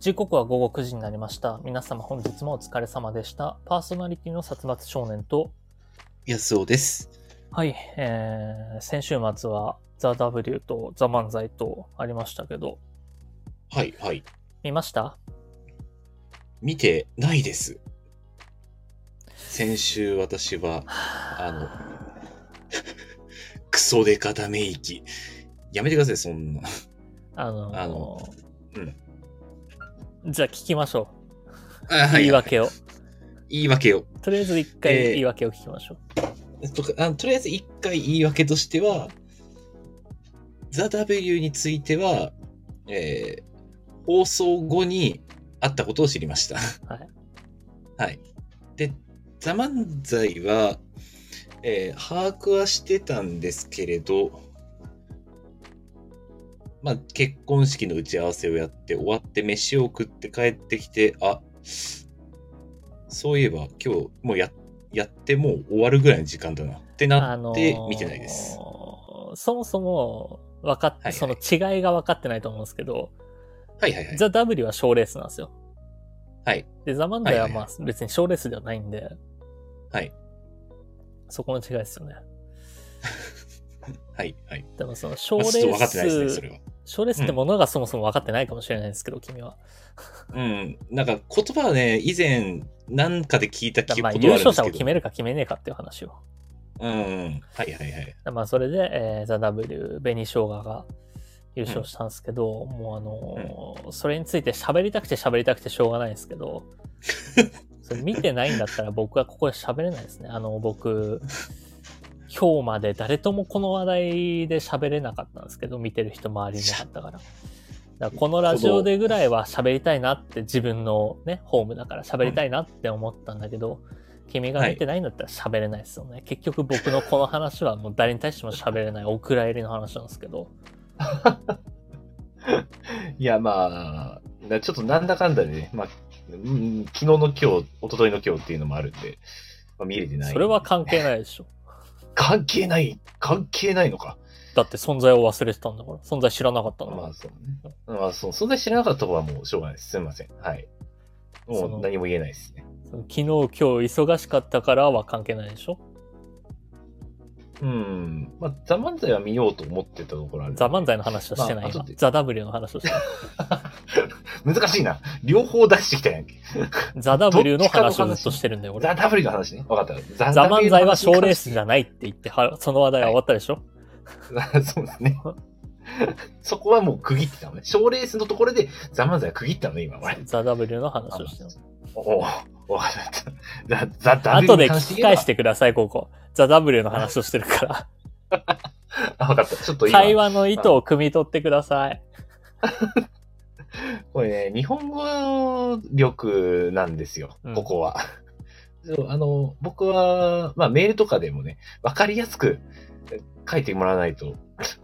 時刻は午後9時になりました。皆様本日もお疲れ様でした。パーソナリティの殺伐少年と、安尾です。はい、えー、先週末はザ・ W とザ・漫才とありましたけど、はい、はい。見ました？見てないです。先週私は、あの、クソデカため息。やめてください、そんな。あのーあのじゃあ聞きましょあう。はい言い訳を。言い訳を。とりあえず一えー回言い訳を聞きましょう。えっとあとりあえず一回言い訳としては、ザ・ W については、えー放送後にあったことを知りました。はい。はい。で、ザ・漫才は、えー把握はしてたんですけれど、まあ、結婚式の打ち合わせをやって、終わって飯を食って帰ってきて、あ、そういえば今日もうややってもう終わるぐらいの時間だなってなって見てないです。そもそも、分かっ、はいはいその違いが分かってないと思うんですけど、はいはいはい。ザ・ W は賞レースなんですよ。はい。で、ザ・漫才ははいはいまあ別に賞レースではないんで、はい。そこの違いですよね。はい。はい。でもその賞レまあちょっと分かってないですね、ースそれ、は。賞レースってものがそもそも分かってないかもしれないですけど、君は。うん。なんか言葉はね、以前、なんかで聞いた記憶まあはあるん優ですけど。勝者を決めるか決めねえかっていう話を。うんうん。はいはいはい。まあそれで、えー、ザ・ W、紅生姜が優勝したんですけど、もうあのーそれについて喋りたくて喋りたくてしょうがないんですけど、それ見てないんだったら僕はここで喋れないですね。あの、僕、今日まで誰ともこの話題で喋れなかったんですけど、見てる人周りにいなかったから。だからこのラジオでぐらいは喋りたいなって自分のね、ホームだから喋りたいなって思ったんだけど、君が見てないんだったら喋れないですよね。結局僕のこの話はもう誰に対しても喋れないお蔵入りの話なんですけど。いや、まあ、なちょっとなんだかんだでね、まあ、うん昨日の今日、一昨日の今日っていうのもあるんで、まあ、見れてない。それは関係ないでしょ。関係ない、関係ないのか。だって存在を忘れてたんだから。存在知らなかったのまかあそうね。まあそう、そんなに知らなかった方はもうしょうがないです。すみません。はい。もう何も言えないですね。ら。昨日、今日忙しかったからは関係ないでしょ？うん。まあ、ザ・漫才は見ようと思ってたところある。ザ・漫才の話をしてない、今まあザ・ W の話をしてる。難しいな。両方出してきたやんけ。ザ・ W の話をずっとしてるんだよ、俺。ザ・ W の話ね。わかった。ザザ・漫才は賞レースじゃないって言って、はその話題は終わったでしょ、の話 そうですね。そこはもう区切ってたのね。賞レースのところでザ・漫才は区切ったのね、今。俺。ザ・ W の話をしてる。おお、わかった。ザ・ザ・ W 後で聞き返して言ください、ここ。ザ・ W の話をしてるから。あ、わかった。ちょっと今。会話の意図を汲み取ってください。これね、日本語力なんですようん、ここは。そうあの、僕は、まあメールとかでもね、わかりやすくえ書いてもらわないと、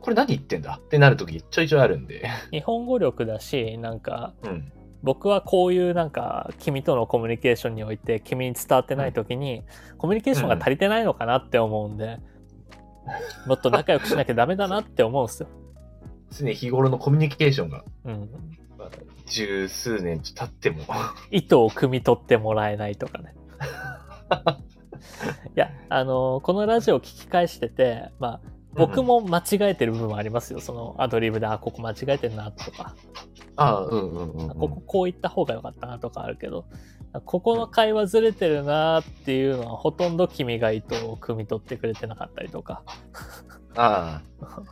これ何言ってんだ？ってなるときちょいちょいあるんで。日本語力だし、なんか、うん。僕はこういうなんか君とのコミュニケーションにおいて君に伝わってない時に、コミュニケーションが足りてないのかなって思うんで、もっと仲良くしなきゃダメだなって思うんですよ。常日頃のコミュニケーションが、うん。まあ十数年経っても。意図を汲み取ってもらえないとかね。いや、あのこのラジオを聞き返してて、まあ、僕も間違えてる部分もありますよ。そのアドリブで、あ、ここ間違えてるなとか、ああ、うんうんうん、うん。こここう言った方が良かったなとかあるけど、ここの会話ずれてるなっていうのはほとんど君が意図を汲み取ってくれてなかったりとか、ああ。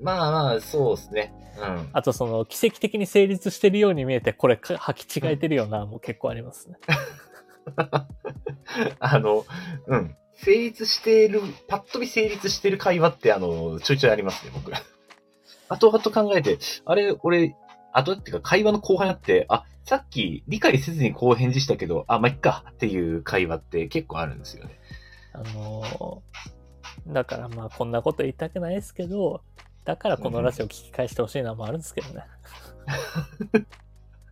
まあまあ、そうですね。うん。あとその奇跡的に成立してるように見えて、これか履き違えてるよな、もう結構ありますね。あの、うん。成立している、パッと見成立している会話って、あの、ちょいちょいありますね、僕。後々考えて、あれ、俺、後っていうか会話の後半になって、あ、さっき理解せずにこう返事したけど、あ、まあ、いっかっていう会話って結構あるんですよね。あのだからまあこんなこと言いたくないですけど、だからこのラジオ聞き返してほしいのもあるんですけどね。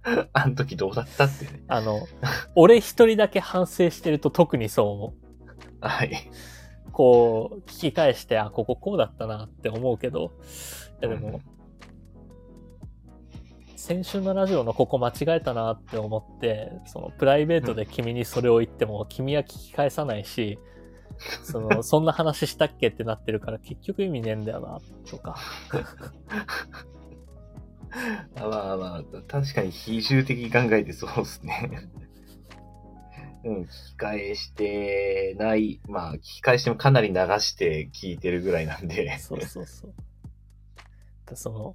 あの時どうだったってね。あの、俺一人だけ反省してると特にそう思う。はい。こう、聞き返して、あ、こここうだったなって思うけど、いやでも、先週のラジオのここ間違えたなって思って、そのプライベートで君にそれを言っても、君は聞き返さないし、その、そんな話したっけってなってるから結局意味ねえんだよな、とか。あ まあまあ、確かに比重的に考えてそうですね。うん、聞き返してない。まあ、聞き返してもかなり流して聞いてるぐらいなんで。そうそうそう。でその、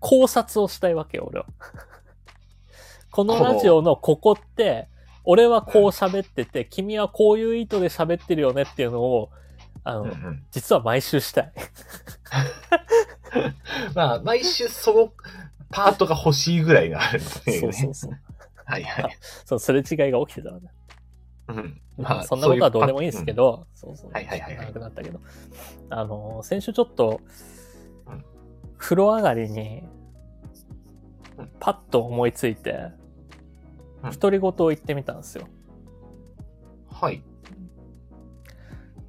考察をしたいわけよ、俺は。このラジオのここって、俺はこう喋ってて、君はこういう意図で喋ってるよねっていうのを、あの、うんうん実は毎週したい。まあ、毎週そのパートが欲しいぐらいがあるんですね。そうそうそう。はいはい。そのすれ違いが起きてたらね。うん。まあ、そんなことはどうでもいいんですけど。ど、そうそう。はいはいはいはいなったけど。あの、先週ちょっとうん、風呂上がりにうん、パッと思いついて、うん独り言を言ってみたんですよ。はい。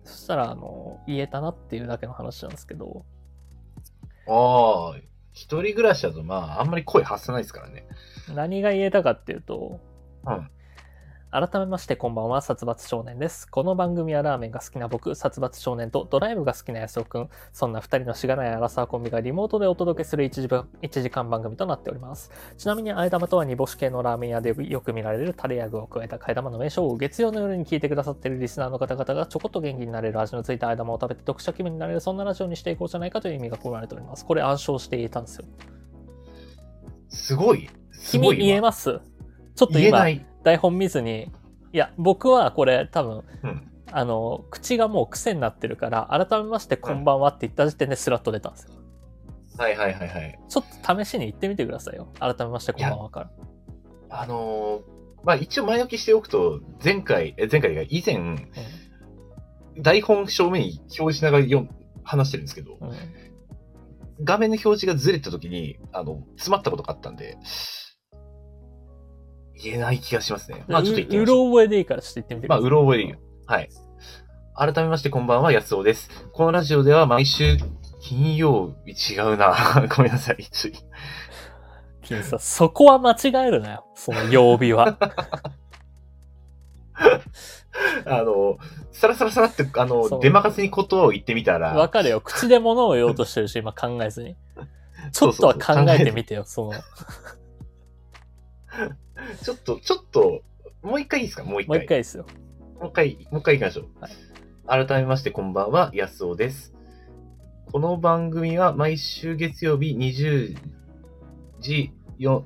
そしたら、あの、言えたなっていうだけの話なんですけど、ああ、一人暮らしだとまあ、あんまり声発さないですからね。何が言えたかっていうと、うん。改めましてこんばんは、殺伐少年です。この番組はラーメンが好きな僕、殺伐少年とドライブが好きな安尾くん、そんな二人のしがないアラサーコンビがリモートでお届けする 1, 時間1時間番組となっております。ちなみに、あえ玉とは煮干し系のラーメン屋でよく見られるタレや具を加えた替え玉の名称を月曜の夜に聞いてくださっているリスナーの方々がちょこっと元気になれる味のついたあえ玉を食べて読者気分になれるそんなラジオにしていこうじゃないかという意味が込められております。これ暗唱して言えたんですよ。すごい。君言えますちょっと今。台本見ずに、いや、僕はこれ多分、うん。あの、口がもう癖になってるから、改めましてこんばんはって言った時点でスラッと出たんですよ。はいはいはいはい。ちょっと試しに言ってみてくださいよ。改めましてこんばんはから。あのーまあ一応前置きしておくと、前回、え前回が以前、台本正面に表示しながら読ん話してるんですけど、うんうん画面の表示がずれた時に、あの、詰まったことがあったんで、言えない気がしますね。まあちょっと言ってみましょう。うろ覚えでいいからちょっと言ってみてくまあ、ださい。うろ覚えでいいよ。はい。改めましてこんばんは、安尾です。このラジオでは毎週金曜日違うな。ごめんなさい。つい君さ、そこは間違えるなよ。その曜日は。あの、さらさらさらって、あそうの、出まかせにことを言ってみたわら、かるよ。口で物を言おうとしてるし、今考えずに。ちょっとは考えてみてよ、その。ちょっと、ちょっと、もう一回いいですか？もう一もう回。一回ですよ。もう一回、もう一回行きましょう。改めましてこんばんは、安尾です。この番組は毎週月曜日20時4、ん？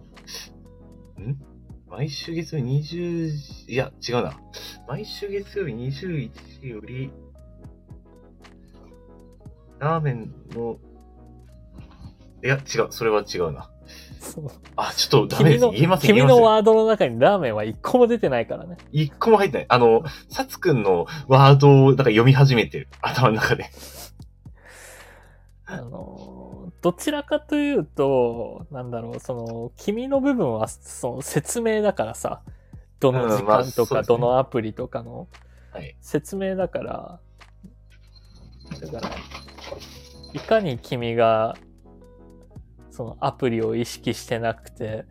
毎週月曜日20時、いや、違うな。毎週月曜日21時より、ラーメンの、いや、違う、それは違うな。そうあ、ちょっとダメです。君の、言えません。君のワードの中にラーメンは一個も出てないからね。一個も入ってない。あの、サツくんのワードをなんか読み始めてる。頭の中で。あの、どちらかというと、なんだろう、その、君の部分は、その説明だからさ、どの時間とか、どのアプリとかのはい。説明だから、だから、いかに君が、そのアプリを意識してなくて、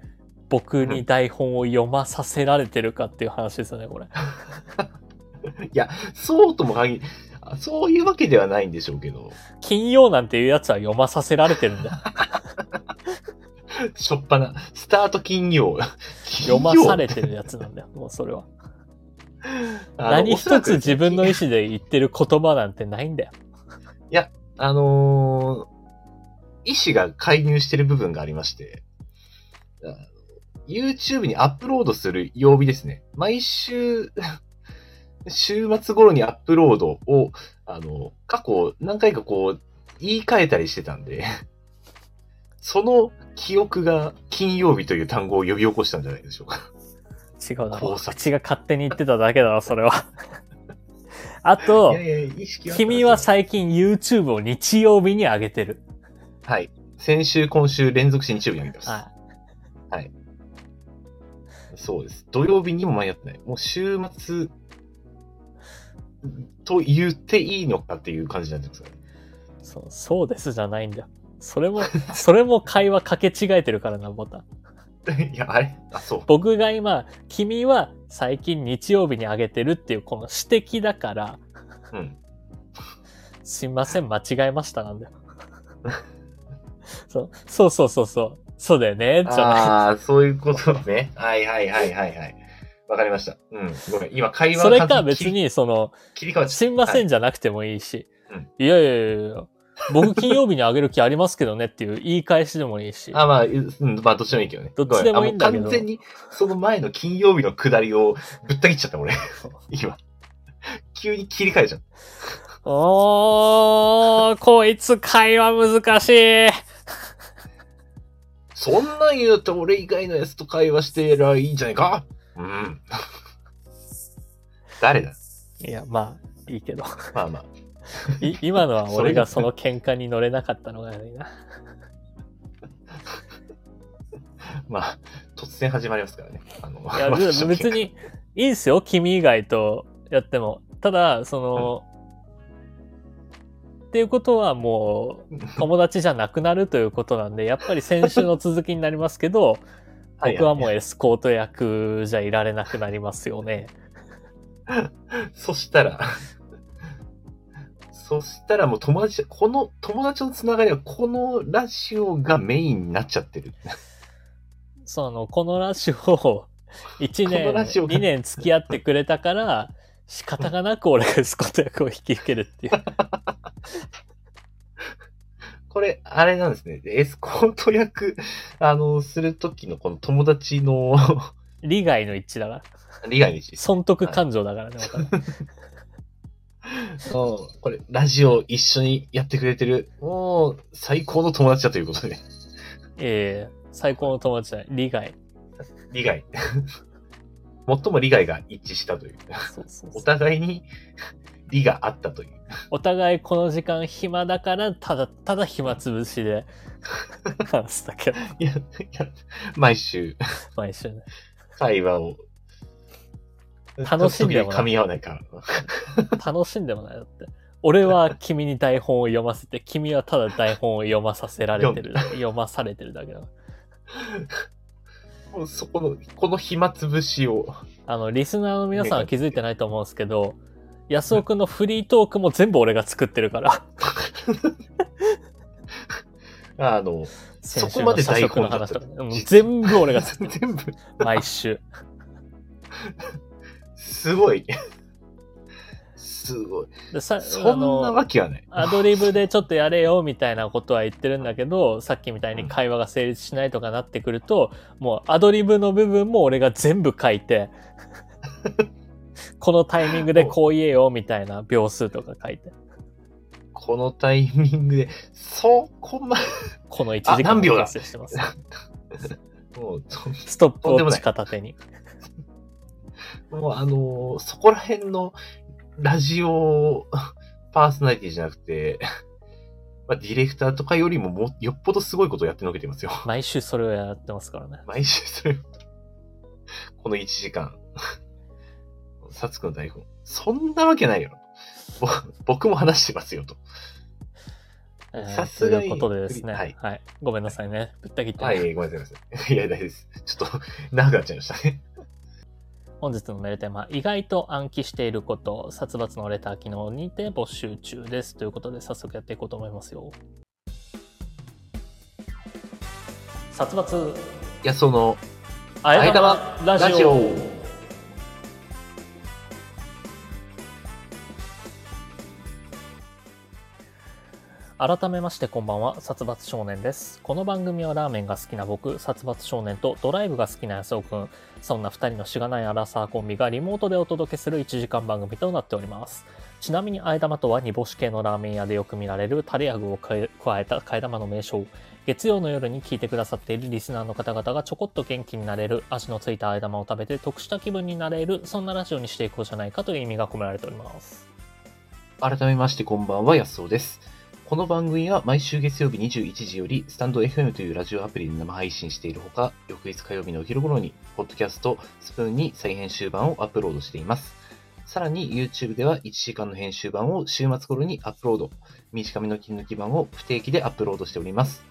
僕に台本を読まさせられてるかっていう話ですよね、これ。いや、そうとも限り、あそういうわけではないんでしょうけど、金曜なんていうやつは読まさせられてるんだよ。しょっぱな、スタート金曜。読まされてるやつなんだよ、もうそれは。何一つ自分の意思で言ってる言葉なんてないんだよ。あのー意思が介入してる部分がありまして、YouTube にアップロードする曜日ですね。毎週、週末頃にアップロードを、あの、過去何回かこう、言い換えたりしてたんで、その記憶が金曜日という単語を呼び起こしたんじゃないでしょうか。違うだろ考。察口が勝手に言ってただけだろ、それは。あといや、いや、君は最近 YouTube を日曜日に上げてる。はい。先週、今週連続して日曜日に上げてます。はそうです。土曜日にも間に合ってない。もう週末と言っていいのかっていう感じになってますからね。い。そう、そうですじゃないんだよ。それも、それも会話かけ違えてるからな、ボタン。いや、あれ？あ、そう。僕が今、君は最近日曜日にあげてるっていうこの指摘だから、うん。すいません、間違えましたなんだよ。そうそうそうそうそう。そうだよね。ああ、そういうことね。はいはいはいはいはい。わかりました。うん。ごめん。今、会話それか別に、その、切り替わすいませんはじゃなくてもいいし、うんいやいやいやいや、僕金曜日にあげる気ありますけどねっていう言い返しでもいいし。あ、まあ、うん、まあ、どっちでもいいけどね。どっちでもいいんだけど完全に、その前の金曜日の下りをぶった切っちゃった、俺。今。急に切り替えちゃった。おー、こいつ会話難しい。そんなん言うと俺以外のやつと会話してりゃいいんじゃないか？うん。誰だ？いや、まあ、いいけど。まあまあ。い今のは俺がその喧嘩に乗れなかったのが悪いな。まあ、突然始まりますからね。あの、いや、別にいいんすよ、君以外とやっても。ただ、その、っていうことはもう友達じゃなくなるということなんで、やっぱり先週の続きになりますけど、はい僕はもうエスコート役じゃいられなくなりますよね。そしたら、そしたらもう友達、この友達のつながりはこのラジオがメインになっちゃってる。その、このラジオを1こ年、のラジオが2年付き合ってくれたから、仕方がなく俺がエスコート役を引き受けるっていう。これ、あれなんですね。エスコート役、あの、するときのこの友達の利害の一致だから。利害の一致。損得感情だからね、わかるうんこれ、ラジオ一緒にやってくれてる、もう、最高の友達だということで。ええ最高の友達じゃない。利害。利害。最も利害が一致したという。そうそうおそう互いに利があったという。お互いこの時間暇だから、ただ、ただ暇つぶしで話すだけ。いや、いや毎週、毎週ね。会話を。楽しんでもない噛み合わないから。楽しんでもないだって。俺は君に台本を読ませて、君はただ台本を読まさせられてる。読まされてるだけだ。もうそこの、この暇つぶしを。あの、リスナーの皆さんは気づいてないと思うんですけど、安尾くんのフリートークも全部俺が作ってるから。あの、そこまで台の社食の本だった話とか、うん実全部俺が作ってる。全部、毎週。すごい。すごい。でさそんなあのわけはない。アドリブでちょっとやれよみたいなことは言ってるんだけど、さっきみたいに会話が成立しないとかなってくると、もうアドリブの部分も俺が全部書いて、このタイミングでこう言えよみたいな秒数とか書いて、このタイミングで、そこまこの1あ時間何秒だ？してます。もう、とストップウォッチ片手に。もうあのーそこら辺のラジオパーソナリティじゃなくて、まあ、ディレクターとかよりももよっぽどすごいことをやってのけてますよ。毎週それをやってますからね。毎週それをこの1時間。サツくんの台本。そんなわけないよ。ぼ僕も話してますよと。えーさすがにということでですね、ははいい、ごめんなさいね。ぶった切って、はい、ごめんなさい。いいや、大丈夫です。ちょっと、長くなっちゃいましたね。本日のメールテーマ、意外と暗記していること、殺伐のレター機能にて募集中です。ということで、早速やっていこうと思いますよ。殺伐、いや、その、あやあや玉玉ラジオ。改めましてこんばんは、殺伐少年です。この番組はラーメンが好きな僕、殺伐少年とドライブが好きな安尾くん、そんな二人のしがないアラサーコンビがリモートでお届けする1時間番組となっております。ちなみに、あえ玉とは煮干し系のラーメン屋でよく見られるタレや具を加えた替え玉の名称。月曜の夜に聞いてくださっているリスナーの方々がちょこっと元気になれる、味のついたあえ玉を食べて得した気分になれる、そんなラジオにしていこうじゃないかという意味が込められております。改めましてこんばんは、安尾です。この番組は毎週月曜日21時より、スタンド FM というラジオアプリで生配信しているほか、翌日火曜日のお昼頃に、ポッドキャスト、スプーンに再編集版をアップロードしています。さらに YouTube では1時間の編集版を週末頃にアップロード。短めの切り抜き版を不定期でアップロードしております。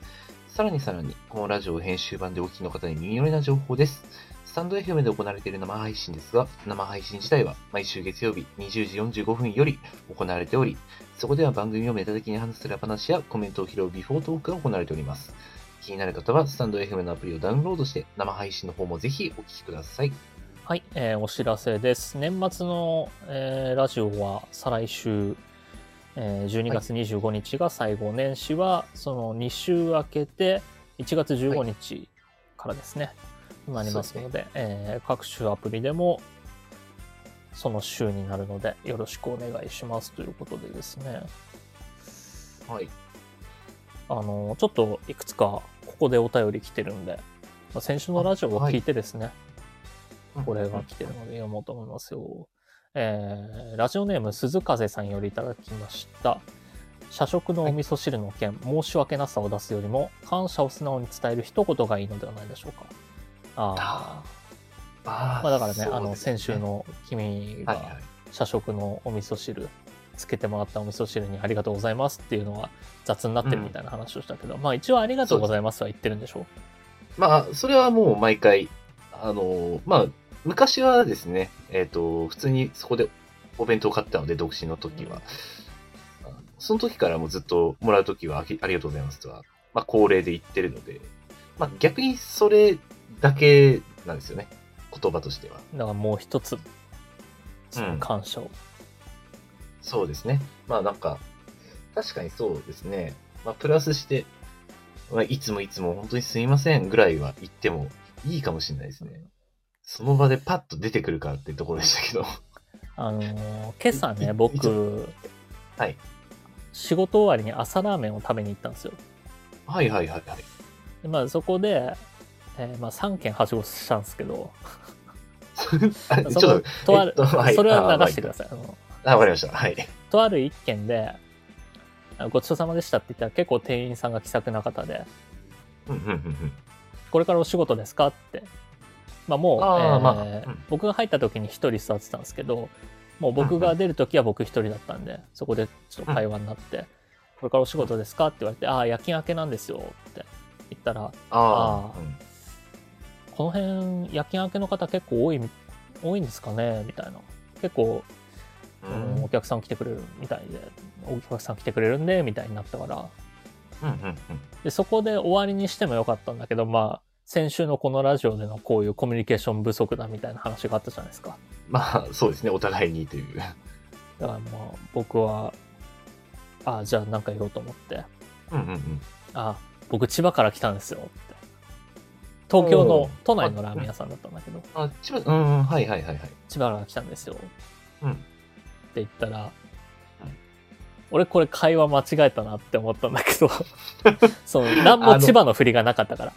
さらにさらに、このラジオ編集版でお聞きの方に耳寄りな情報です。スタンド FM で行われている生配信ですが、生配信自体は毎週月曜日20時45分より行われており、そこでは番組をメタ的に話す裏話やコメントを拾うビフォートークが行われております。気になる方は、スタンド FM のアプリをダウンロードして、生配信の方もぜひお聞きください。はい、えーお知らせです。年末の、えーラジオは再来週、えー12月25日が最後、年始はその2週明けて1月15日からですね、なりますので、えー各種アプリでもその週になるのでよろしくお願いしますということでですね、はい。あの、ちょっといくつかここでお便り来てるんで、まあ先週のラジオを聞いてですね、これが来てるので読もうと思いますよ。えーラジオネーム鈴風さんよりいただきました。社食のお味噌汁の件、申し訳なさを出すよりも、感謝を素直に伝える一言がいいのではないでしょうか。ああ。あまあだからね、あの、先週の君はいがはい。社食のお味噌汁、つけてもらったお味噌汁にありがとうございますっていうのは雑になってるみたいな話をしたけど、まあ一応ありがとうございますは言ってるんでしょう。まあ、それはもう毎回、あの、まあ、昔はですね、えっ、と、普通にそこでお弁当を買ったので、独身の時は。その時からもうずっともらう時はありがとうございますとは、まあ、恒例で言ってるので、まあ、逆にそれだけなんですよね。言葉としては。だからもう一つ、その感謝を。そうですね。まあなんか、確かにそうですね。まあプラスして、まあいつもいつも本当にすみませんぐらいは言ってもいいかもしれないですね。その場でパッと出てくるからっていうところでしたけど。あのー今朝ね、いい僕、はい。仕事終わりに朝ラーメンを食べに行ったんですよ。はいはいはいはい。でまあそこで、えーまあ3軒はしごしたんですけど、あ ちょっと、とある、えっとはいそれは流してください。あわかりました。はい。とある一軒で、あごちそうさまでしたって言ったら結構店員さんが気さくな方で。これからお仕事ですかって。まあもう、えーまあうん僕が入った時に一人座ってたんですけど、もう僕が出る時は僕一人だったんで、そこでちょっと会話になって、これからお仕事ですかって言われて、ああ、夜勤明けなんですよって言ったら、あああ、うんこの辺夜勤明けの方結構多いみ、多いんですかねみたいな。結構、うんうんお客さん来てくれるみたいで、お客さん来てくれるんで、みたいになったから、うんうんうん。で、そこで終わりにしてもよかったんだけど、まあ、先週のこのラジオでのこういうコミュニケーション不足だみたいな話があったじゃないですか。まあ、そうですね。お互いにという。だからまあ、僕は、ああ、じゃあなんか言おうと思って、うんうんうん。ああ、僕千葉から来たんですよって。東京おのー都内のラーメン屋さんだったんだけど、あ、千葉、うんうん、はいはいはいはい。千葉から来たんですようん。って言ったら、俺これ会話間違えたなって思ったんだけど、その、何も千葉の振りがなかったから。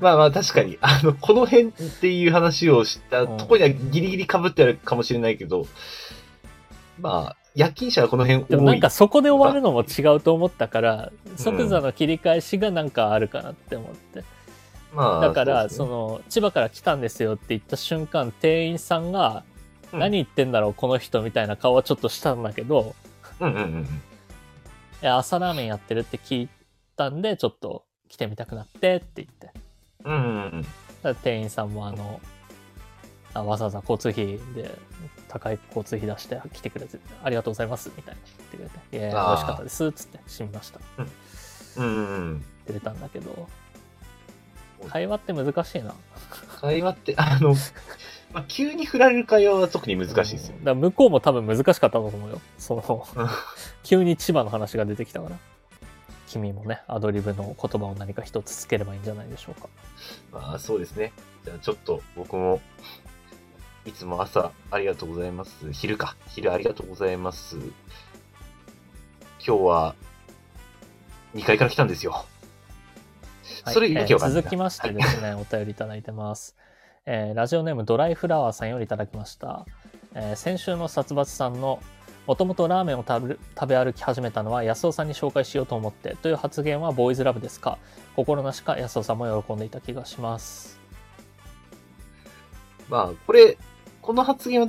まあまあ確かに、あの、この辺っていう話をしたところにはギリギリ被ってあるかもしれないけど、まあ、夜勤者はこの辺多い。でもなんかそこで終わるのも違うと思ったから、即座の切り返しがなんかあるかなって思って。まあ、だから、ねその、千葉から来たんですよって言った瞬間、店員さんが、うん何言ってんだろう、この人みたいな顔はちょっとしたんだけど、うんうんうんうん。いや朝ラーメンやってるって聞いたんで、ちょっと来てみたくなってって言って。うんうんうん。ら店員さんもあの、あわざわざ交通費で高い交通費出して来てくれてありがとうございますみたいな言ってくれて、いや美味しかったですっつって閉めました。うんうんうん。出れたんだけど、会話って難しいな。会話って、あの、まあ、急に振られる会話は特に難しいですようん。だから向こうも多分難しかったと思うよ。その、う ん急に千葉の話が出てきたから。君もね、アドリブの言葉を何か一つつければいいんじゃないでしょうか。まあ、そうですね。じゃあちょっと僕も、いつも朝ありがとうございます。昼か。昼ありがとうございます。今日は、2階から来たんですよ。はいそれえー続きましてですね、お便りいただいてます。えーラジオネームドライフラワーさんよりいただきました。えー先週の殺伐さんのもともとラーメンを食べる食べ歩き始めたのは安尾さんに紹介しようと思ってという発言はボーイズラブですか？心なしか安尾さんも喜んでいた気がします。まあ、これ、この発言は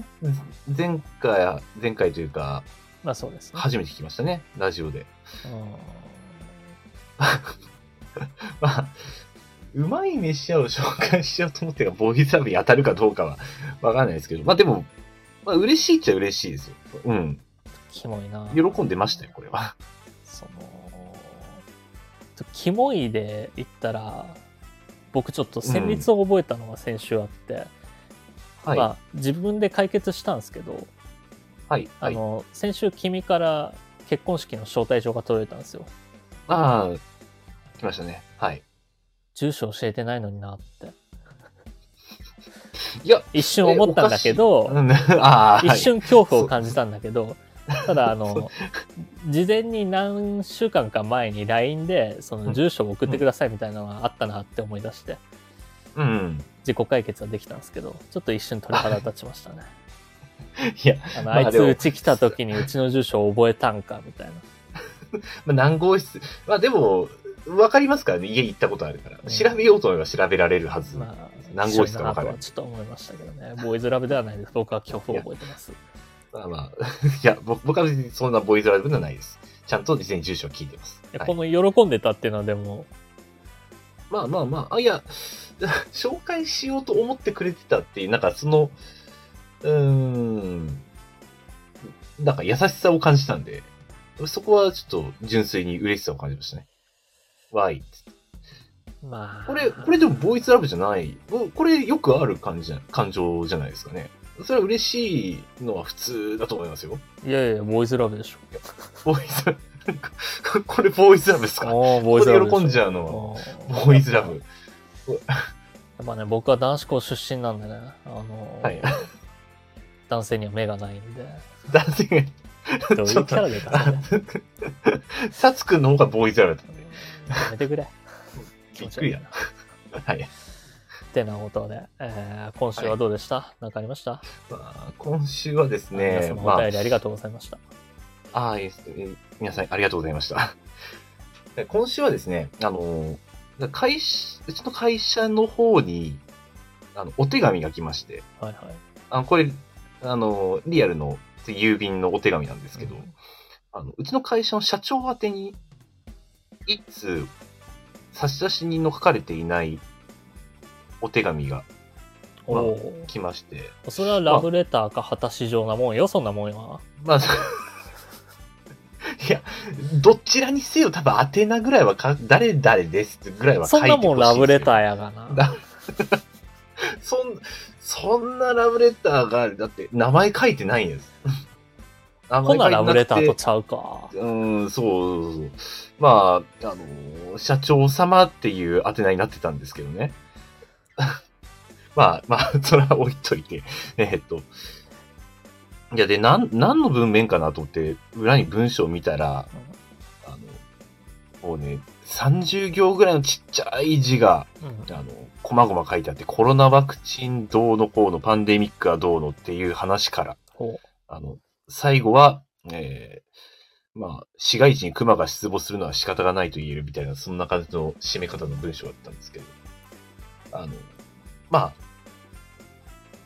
前回、前回というか、まあそうです、ね、初めて聞きましたね、ラジオで。まあ、うまい飯屋を紹介しようと思ってが、ボーイズラブに当たるかどうかはわかんないですけど、まあでも、まあ嬉しいっちゃ嬉しいですよ。うん。キモいな。喜んでましたよ、これは。その、キモいで言ったら、僕ちょっと旋律を覚えたのが先週あって、うんはい、まあ自分で解決したんですけど、はい。あの、先週君から結婚式の招待状が届いたんですよ。ああ、来ましたね。はい。住所教えてないのになって。いや、一瞬思ったんだけど、一瞬恐怖を感じたんだけど、ただ、あの、事前に何週間か前に LINE で、その住所を送ってくださいみたいなのがあったなって思い出して、うん。自己解決はできたんですけど、ちょっと一瞬鳥肌立ちましたね。いや、あの、あいつうち来た時にうちの住所を覚えたんか、みたいな。まあ、何号室、まあでも、わかりますからね、家行ったことあるから。うん、調べようと思えば調べられるはず。まあ、何号室かわかる。ちょっと思いましたけどね。ボーイズラブではないです。僕は恐怖を覚えてます。まあまあ、いや、僕は別にそんなボーイズラブではないです。ちゃんと事前に住所を聞いてます。はい、この喜んでたっていうのはでも。まあまあまあ、あ、いや、紹介しようと思ってくれてたっていう、なんかその、うーん、なんか優しさを感じたんで、そこはちょっと純粋に嬉しさを感じましたね。わい。まあ。これ、これでもボーイズラブじゃない。これよくある感じ感情じゃないですかね。それは嬉しいのは普通だと思いますよ。いやいや、ボーイズラブでしょ。ボーイズラブ。これボーイズラブですか？ボーイズラブ。喜んじゃうのは、ボーイズラブ。やっぱね、僕は男子校出身なんでね、あのーはい、男性には目がないんで。男性がどういうキャラでかサツくんの方がボーイズラブだった。やめてくれ。びっくりやな。はい。ってなことで、えー、今週はどうでした？何、はい、かありました、まあ、今週はですね、皆様お便りありがとうございました。まあ、あいいですね。皆さんありがとうございました。今週はですね、あの、会社、うちの会社の方に、あの、お手紙が来まして、はいはい。あの、これ、あの、リアルの郵便のお手紙なんですけど、うん、あの、うちの会社の社長宛てに、いつ、差出人の書かれていないお手紙が、まあ、来まして。それはラブレターか果たし状なもんよ、そんなもんや。まあ、いや、どちらにせよ多分宛名ぐらいはか、誰々ですぐらいは書いてほしいそんなもんラブレターやがな。そん、そんなラブレターが。だって名前書いてないんです。名前書いてなラブレターとちゃうか。うん、そうそうまあ、あの社長様っていう宛名になってたんですけどね。まあ、まあ、それは置いといて。えー、っと。いや、で、なん、何の文面かなと思って、裏に文章を見たら、あの、もうね、30行ぐらいのちっちゃい字が、うん、あの、こまごま書いてあって、コロナワクチンどうのこうの、パンデミックはどうのっていう話から、あの、最後は、えー、まあ、市街地に熊が出没するのは仕方がないと言えるみたいな、そんな感じの締め方の文章だったんですけど、あの、まあ、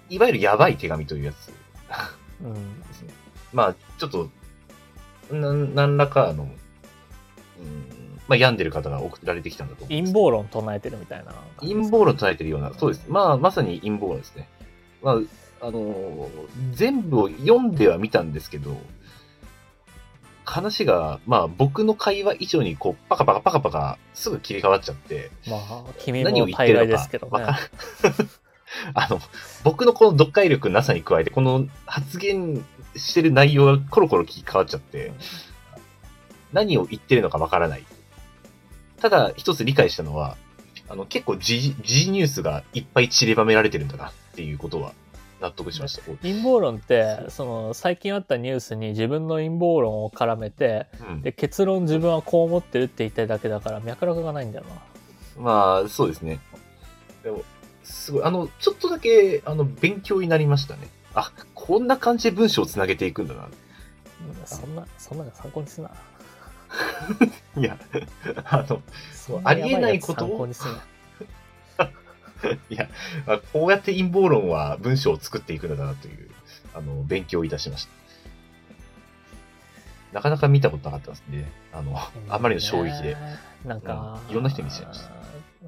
いわゆるやばい手紙というやつですね。まあ、ちょっと、な何らかの、うん、まあ、病んでる方が送られてきたんだと思う。陰謀論唱えてるみたいな。陰謀論唱えてるような、そうです。まあ、まさに陰謀論ですね。まあ、あのー、全部を読んではみたんですけど、話が、まあ僕の会話以上にこう、パカパカパカパカすぐ切り替わっちゃって。まあ、君も大概ですけどね。あの、僕のこの読解力なさに加えて、この発言してる内容がコロコロ切り替わっちゃって、何を言ってるのかわからない。ただ、一つ理解したのは、あの、結構時事ニュースがいっぱい散りばめられてるんだなっていうことは納得しました。陰謀論って、その、最近あったニュースに自分の陰謀論を絡めて、うん、で、結論自分はこう思ってるって言っただけだから、脈絡がないんだよな。まあ、そうですね。でも、すごい、あの、ちょっとだけ、あの、勉強になりましたね。あ、こんな感じで文章をつなげていくんだな。そんな、そんなの参考にすな。いや、あの、ありえないことを。参考にすな。いや、まあ、こうやって陰謀論は文章を作っていくのだなという、あの、勉強いたしました。なかなか見たことなかったですね。あの、あまりの衝撃で。なんか、うんいろんな人に見せちゃいました。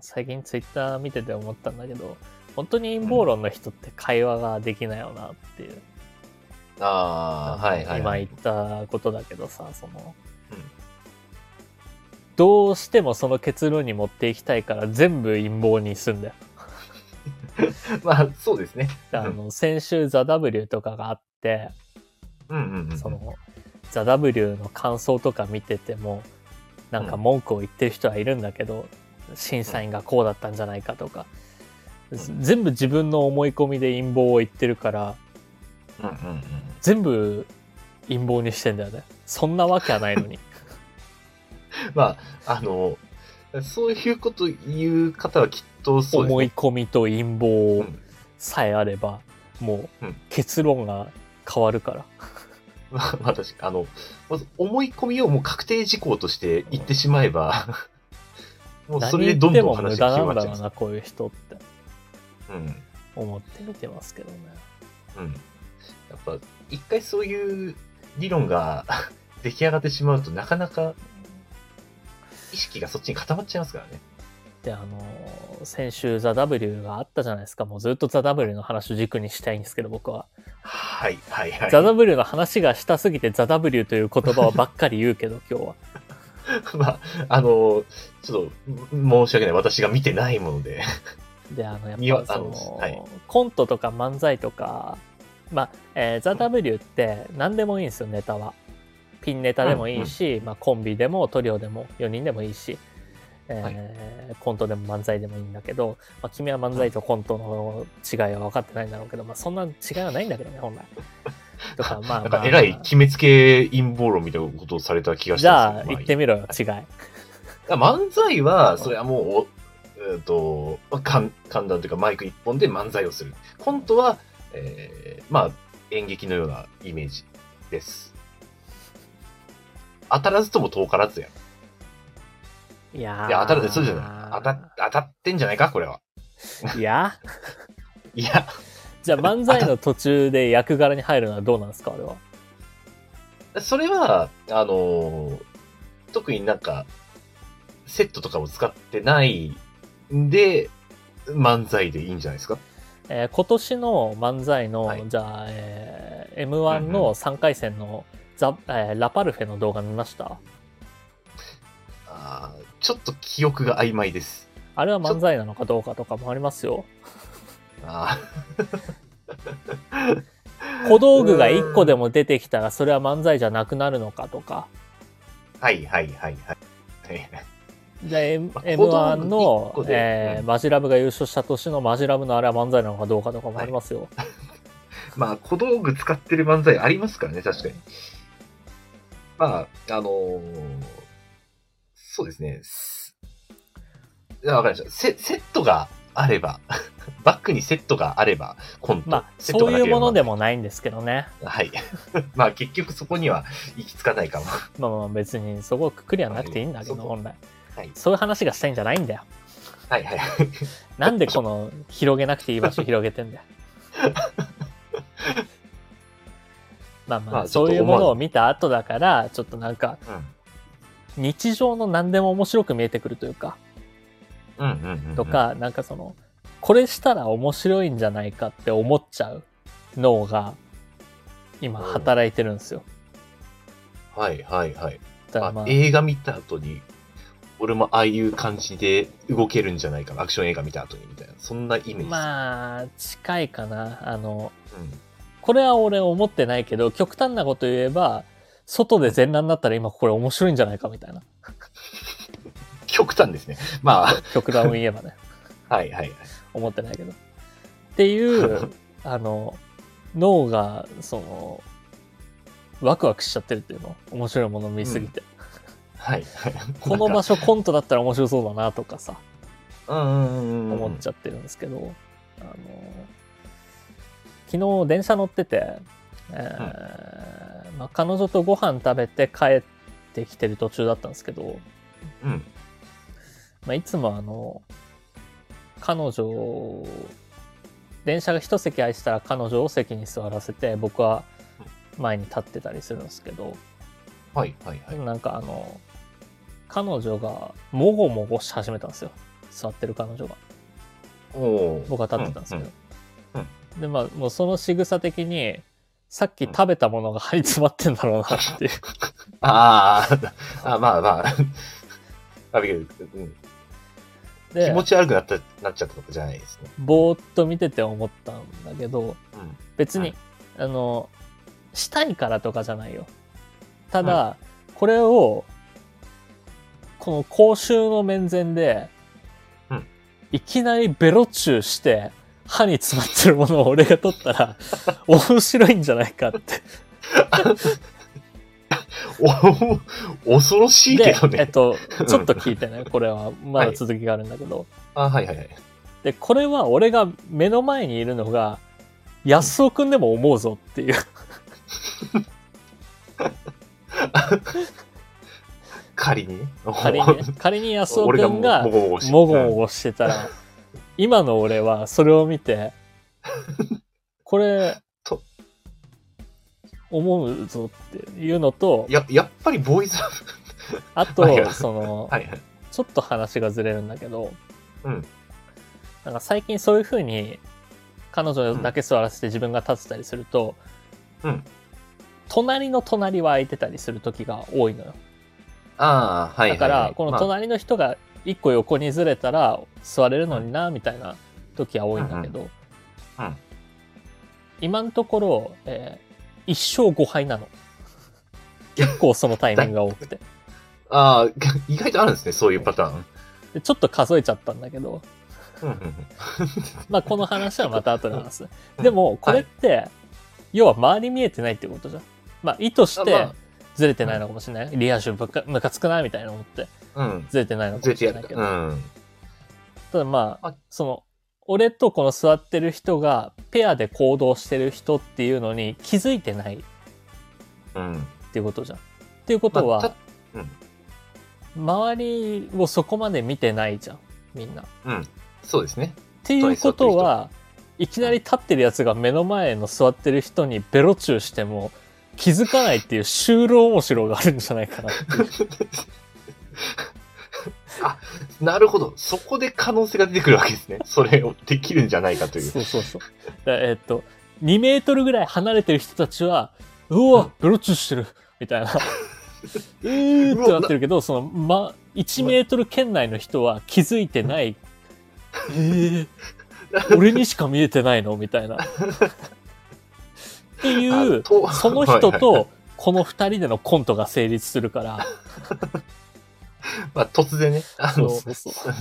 最近ツイッター見てて思ったんだけど、本当に陰謀論の人って会話ができないよなっていう。ああ、はいはい、はい。今言ったことだけどさ、その、うんどうしてもその結論に持っていきたいから全部陰謀にすんだよ。まあ、そうですね。あの、先週ザ・ W とかがあって、うんうんうん。その、ザ・ W の感想とか見てても、なんか文句を言ってる人はいるんだけど、審査員がこうだったんじゃないかとか、全部自分の思い込みで陰謀を言ってるから、うんうんうん。全部陰謀にしてんだよね。そんなわけはないのに。まあ、あの、そういうこと言う方はきっとそうですね。思い込みと陰う謀んさえあれば、もううん結論が変わるから。まあ、まあ確かあの、まず思い込みをもう確定事項として言ってしまえば、もうそれでどんどん話が何言っても無駄なん広がっちゃいます。だろうな、こういう人ってうん。思って見てますけどね。うん。やっぱ、一回そういう理論が 出来上がってしまうとなかなか意識がそっちに固まっちゃいますからね。で、あの、先週ザ・ W があったじゃないですか。もうずっとザ・ W の話を軸にしたいんですけど、僕は。はい、はい、はい。ザ・ W の話がしたすぎてザ・ W という言葉をばっかり言うけど、今日は。まあ、あの、ちょっと申し訳ない。私が見てないもので。で、あの、やっぱその、はいコントとか漫才とか、まあ、えーザ・ W って何でもいいんですよ、ネタは。ピンネタでもいいし、まあ、コンビでもトリオでも4人でもいいし、えーコントでも漫才でもいいんだけど、まあ、君は漫才とコントの違いは分かってないんだろうけど、まあ、そんな違いはないんだけどね、本来。とか、まあ、なんまあ、か偉い決めつけ陰謀論みたいなことをされた気がしじゃあ。言ってみろよ、違い。まあ漫才は、それはもう、おえっ、と、簡簡単というかマイク一本で漫才をする。コントは、えーまあ、演劇のようなイメージです。当たらずとも遠からずや。いやー。いや、当たる、そうじゃない？当た、当たってんじゃないか？これは。いや、いや、じゃあ漫才の途中で役柄に入るのはどうなんですか、あれは。それは、あのー特になんか、セットとかも使ってないんで、漫才でいいんじゃないですか？えー今年の漫才の、はい。じゃあ、えー M1 の3回戦のザ、えーラパルフェの動画見ました？あーちょっと記憶が曖昧です。あれは漫才なのかどうかとかもありますよ。あ 小道具が1個でも出てきたらそれは漫才じゃなくなるのかとか。ーはいはいはいはい。じゃあ、M- まあ M1 小道具一のえーマジラブが優勝した年のマジラブのあれは漫才なのかどうかとかもありますよ。まあ、小道具使ってる漫才ありますからね、確かに。まあ、あのーそうですね。わかりました。セセットがあれば、バックにセットがあれば、コント。まあ、そういうものでも。もないんですけどね。はい。まあ、結局そこには行き着かないかも。まあまあ別にそこくくりはなくていいんだけど、本来。はい。そういう話がしたいんじゃないんだよ。はいはい。なんでこの広げなくていい場所広げてんだよ。まあまあ、そういうものを見た後だから、ちょっとなんか、うん。日常の何でも面白く見えてくるというか、うんうんうんうん。とか、なんかその、これしたら面白いんじゃないかって思っちゃう脳が、今働いてるんですよ。はいはいはい。だからまあ、映画見た後に、俺もああいう感じで動けるんじゃないかな。アクション映画見た後にみたいな。そんなイメージ。まあ、近いかな。あの、うんこれは俺思ってないけど、極端なこと言えば、外で全裸になったら今これ面白いんじゃないかみたいな。極端ですね。まあ、極端を言えばね。はいはいはい。思ってないけど。っていう、あの、脳が、その、ワクワクしちゃってるっていうの。面白いもの見すぎて。はい。この場所コントだったら面白そうだなとかさ、うんうんうんうん。思っちゃってるんですけど、あの、昨日電車乗ってて、えーまあ、彼女とご飯食べて帰ってきてる途中だったんですけど、うん。まあ、いつもあの、彼女、電車が一席空いてたら彼女を席に座らせて、僕は前に立ってたりするんですけど、はいはいはい。なんかあの、彼女がもごもごし始めたんですよ。座ってる彼女が。僕は立ってたんですけど。うんうんで、まあ、もうその仕草的に、さっき食べたものが張り詰まってんだろうなっていう。あーあ、まあまあ。あびっくりうんで気持ち悪くなったなっちゃったとかじゃないですね。ぼーっと見てて思ったんだけど、うん。別に、あの、したいからとかじゃないよ。ただ、これを、この公衆の面前で、うんいきなりベロチューして、歯に詰まってるものを俺が取ったら、面白いんじゃないかって。お、恐ろしいけでど、ね。えっと、ちょっと聞いてね、これは、まだ続きがあるんだけど。あ、はいはいはい。で、これは俺が目の前にいるのが、安尾くんでも思うぞっていう。仮に？ね。仮にね、仮に安尾くんがもごもごしてたら、今の俺はそれを見て、これと、思うぞっていうのと、や、やっぱりボーイズラあとはいは、いその、ブ。はいはい。ちょっと話がずれるんだけど、うん。なんか最近そういう風に彼女だけ座らせて自分が立ってたりすると、うん隣の隣は空いてたりする時が多いのよ。ああ、はいはい、はい。だから、このまあ隣の人が一個横にずれたら座れるのにな、みたいな時は多いんだけど、うんうん今のところ、えー、1勝5敗なの。結構そのタイミングが多くて。ああ、意外とあるんですね、そういうパターン。でちょっと数えちゃったんだけど、まあこの話はまた後で話す。でも、これって、要は周り見えてないってことじゃん。まあ意図してあずれてないのかもしれない。リア充ムカムカつくなみたいな思ってうん。ずれてないのかも。しれないけど。うん。ただまああ、その、俺とこの座ってる人がペアで行動してる人っていうのに気づいてないっうん。ていうことじゃん。っていうことは、まうん周りをそこまで見てないじゃん、みんな。っうん。そうですね。ていうことは、いきなり立ってるやつが目の前の座ってる人にベロチューしても気づかないっていう就労面白があるんじゃないかなっていう。なるほど。そこで可能性が出てくるわけですね。それをできるんじゃないかという。そうそうそう。だえっと、2メートルぐらい離れてる人たちは、うわ、ベロチューしてるみたいな。えーってなってるけど、その、ま、1メートル圏内の人は気づいてない。えー、俺にしか見えてないの？みたいな。っていう、その人と、この二人でのコントが成立するから、まあ、突然ね、あの、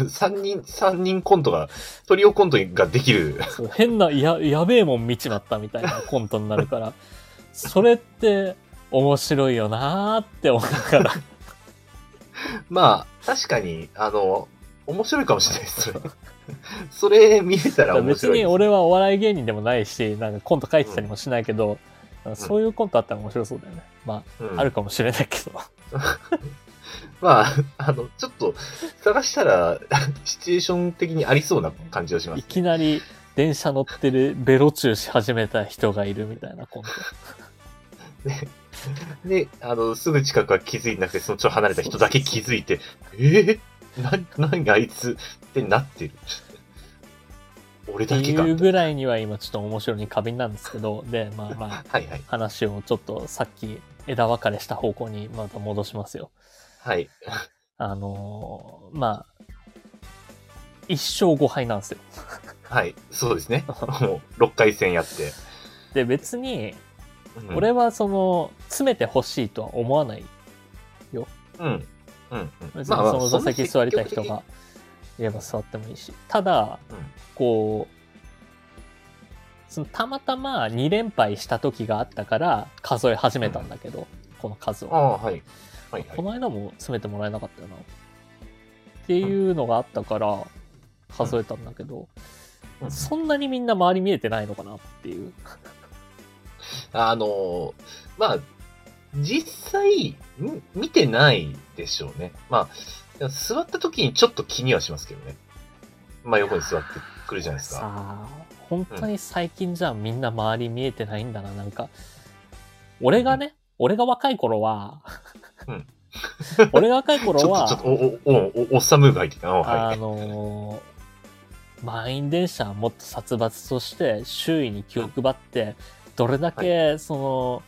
三人、三人コントが、トリオコントができる。変な、や、やべえもん見ちまったみたいなコントになるから、それって面白いよなーって思いながら。まあ、確かに、あの、面白いかもしれないです。それ見れたら面別白いです。に俺はお笑い芸人でもないし、なんかコント書いてたりもしないけど、そういうコントあったら面白そうだよね。まうんあ、あるかもしれないけど。まあ、あの、ちょっと、探したら、シチュエーション的にありそうな感じがしまいす。きなり電車乗ってるベロチューし始めた人がいるみたいなコント。で、あの、すぐ近くは気づいてなくて、そのちょっと離れた人だけ気づいて、えー、な、何あいつってなってる。俺ってだけか。いうぐらいには今ちょっと面白いに過敏なんですけど、で、まあまあ、はいはい。話をちょっとさっき枝分かれした方向にまた戻しますよ。はい。あのーまあ、一勝5敗なんですよ。はい。そうですね。もう、6回戦やって。で、別に、うん俺はその、詰めてほしいとは思わない。うん。うん。うん。その座席座りたい人がいれば座ってもいいし。ただ、うんこう、そのたまたま2連敗した時があったから数え始めたんだけど、この数を。はい。はい、はい。この間も詰めてもらえなかったよな。っていうのがあったから数えたんだけど、うんそんなにみんな周り見えてないのかなっていう。あのーまあ、実際、ん見てないでしょうね。まあ、座った時にちょっと気にはしますけどね。真横に座ってくるじゃないですか。さあ、本当に最近じゃみんな周り見えてないんだな、なんか。俺がね、俺が若い頃は、うん 俺が若い頃は、ちょっと、ちょっと、お、お、お、おっさんムーブ入ってきたな。はい。あのー満員電車はもっと殺伐として周囲に気を配ってどれだけその、